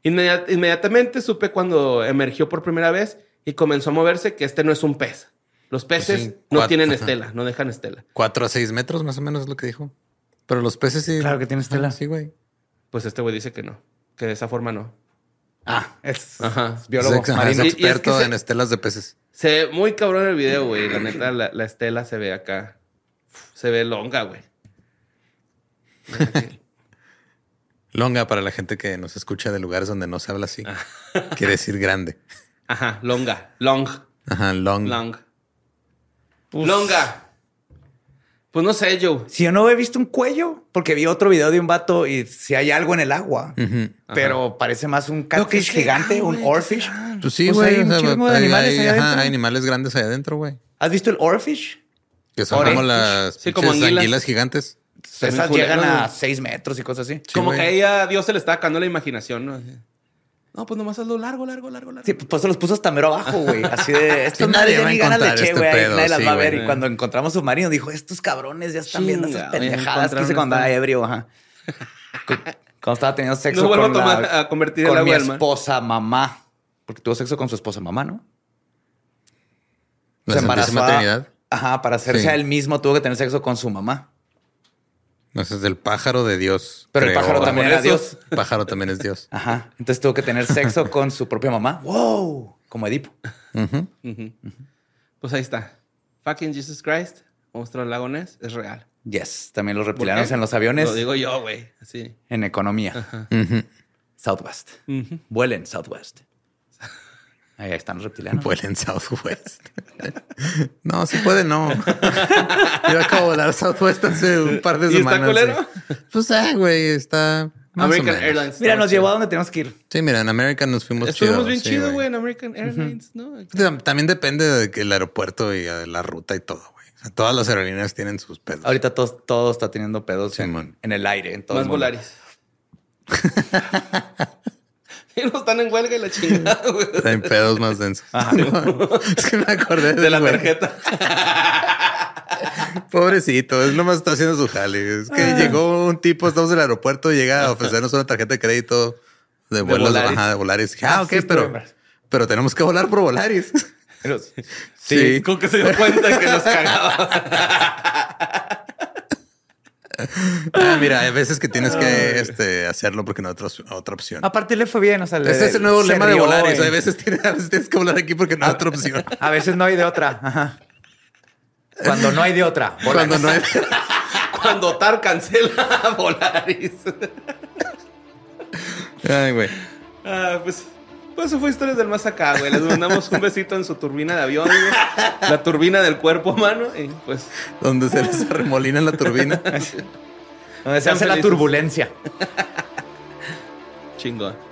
Inmediat- inmediatamente supe cuando emergió por primera vez y comenzó a moverse que este no es un pez. Los peces Pues sí, no cuatro- tienen ajá. estela, no dejan estela. Cuatro a seis metros más o menos es lo que dijo. Pero los peces sí. Claro que tiene estela. Ah, Sí, güey. Pues este güey dice que no, que de esa forma no. Ah, es, Ajá. es biólogo Es, marino. Y- y es que experto se- en estelas de peces. Se ve muy cabrón el video, güey. La neta, la, la estela se ve acá. Se ve longa, güey. *laughs* Longa para la gente que nos escucha de lugares donde no se habla así. Quiere decir grande. Ajá, longa. Long. Ajá, long. Long. longa. Pues no sé, Joe. Si yo no he visto un cuello, porque vi otro video de un vato y si hay algo en el agua, pero parece más un catfish gigante, un güey, oarfish. Pues sí, Pues güey. hay un o sea, chingo de hay- animales hay- ajá, animales grandes ahí adentro, güey. ¿Has visto el oarfish? Que son como las Sí, como anguilas. anguilas gigantes. Esas llegan a. 6 metros y cosas así. Sí, Como güey. que ahí a Dios se le está sacando la imaginación, ¿no? No, pues nomás hazlo largo, largo, largo, largo. Sí, pues se los puso hasta mero abajo, güey. Así de *laughs* estos Sí, nadie nadie va a ni ganas le encontrar eché, este güey. nadie las sí, va a ver. Y cuando encontramos submarino, dijo: Estos cabrones ya están viendo esas pendejadas que hice cuando andaba esta- ebrio, ajá. Cu- Cuando estaba teniendo sexo No vuelvo con, a tomar- la- a convertir el con agua mi esposa mamá. Porque tuvo sexo con su esposa mamá, ¿no? La Se embarazó. Ajá, para hacerse Sí. a él mismo tuvo que tener sexo con su mamá. No, ese es del pájaro de Dios. Pero el pájaro también era. Dios. El *laughs* pájaro también es Dios. Ajá. Entonces tuvo que tener sexo *laughs* con su propia mamá. ¡Wow! Como Edipo. Pues ahí está. Fucking Jesus Christ, monstruo del lago Ness, es real. Yes. También los ¿Por reptilianos en los aviones. Lo digo yo, güey. Así. En economía. Southwest. Vuelen Southwest. Ahí están los *laughs* reptilianos. Vuelen Southwest. *laughs* no, si puede, no. *laughs* Yo acabo de volar Southwest hace un par de ¿Y está semanas. culero? sí. Pues, ah, güey, está. más American. Airlines. Mira, está nos llevó a donde tenemos que ir. Sí, mira, en American nos fuimos Estuvimos chido, bien sí, chido, güey, en American Airlines, ¿no? Tam- También depende de que el aeropuerto y eh, la ruta y todo, güey. O sea, todas las aerolíneas tienen sus pedos. Ahorita todo, todo está teniendo pedos en, en el aire. En todo Más el mundo. Volaris. *laughs* y no están en huelga y la chingada, *laughs* güey. Hay pedos más densos. *laughs* es que me acordé De la güey. tarjeta. Pobrecito, él nomás está haciendo su jale. Es que Ah. llegó un tipo, estamos en el aeropuerto, llega a ofrecernos una tarjeta de crédito de vuelos de, Volaris. ajá, de Volaris. Ah, Ah, ok, sí, pero, en- pero tenemos que volar por Volaris. Pero- sí. Con que se dio cuenta que nos cagaba. *laughs* Ah, mira, hay veces que tienes que este, hacerlo porque no hay otra, otra opción. Aparte le fue bien. O sea, le- Ese es el nuevo lema de rió Volaris. y- Hay veces, tienes, a veces tienes que volar aquí porque no hay otra opción. *laughs* A veces no hay de otra. Ajá. Cuando no hay de otra. *laughs* Cuando no hay... Cuando Tar cancela Volaris. Ay, güey. Ah, pues, pues eso fue Historias del Más Acá, güey. Les mandamos un besito en su turbina de avión, güey. La turbina del cuerpo humano. Y pues, Donde se les arremolina la turbina. *laughs* Donde se hace la turbulencia. chingón.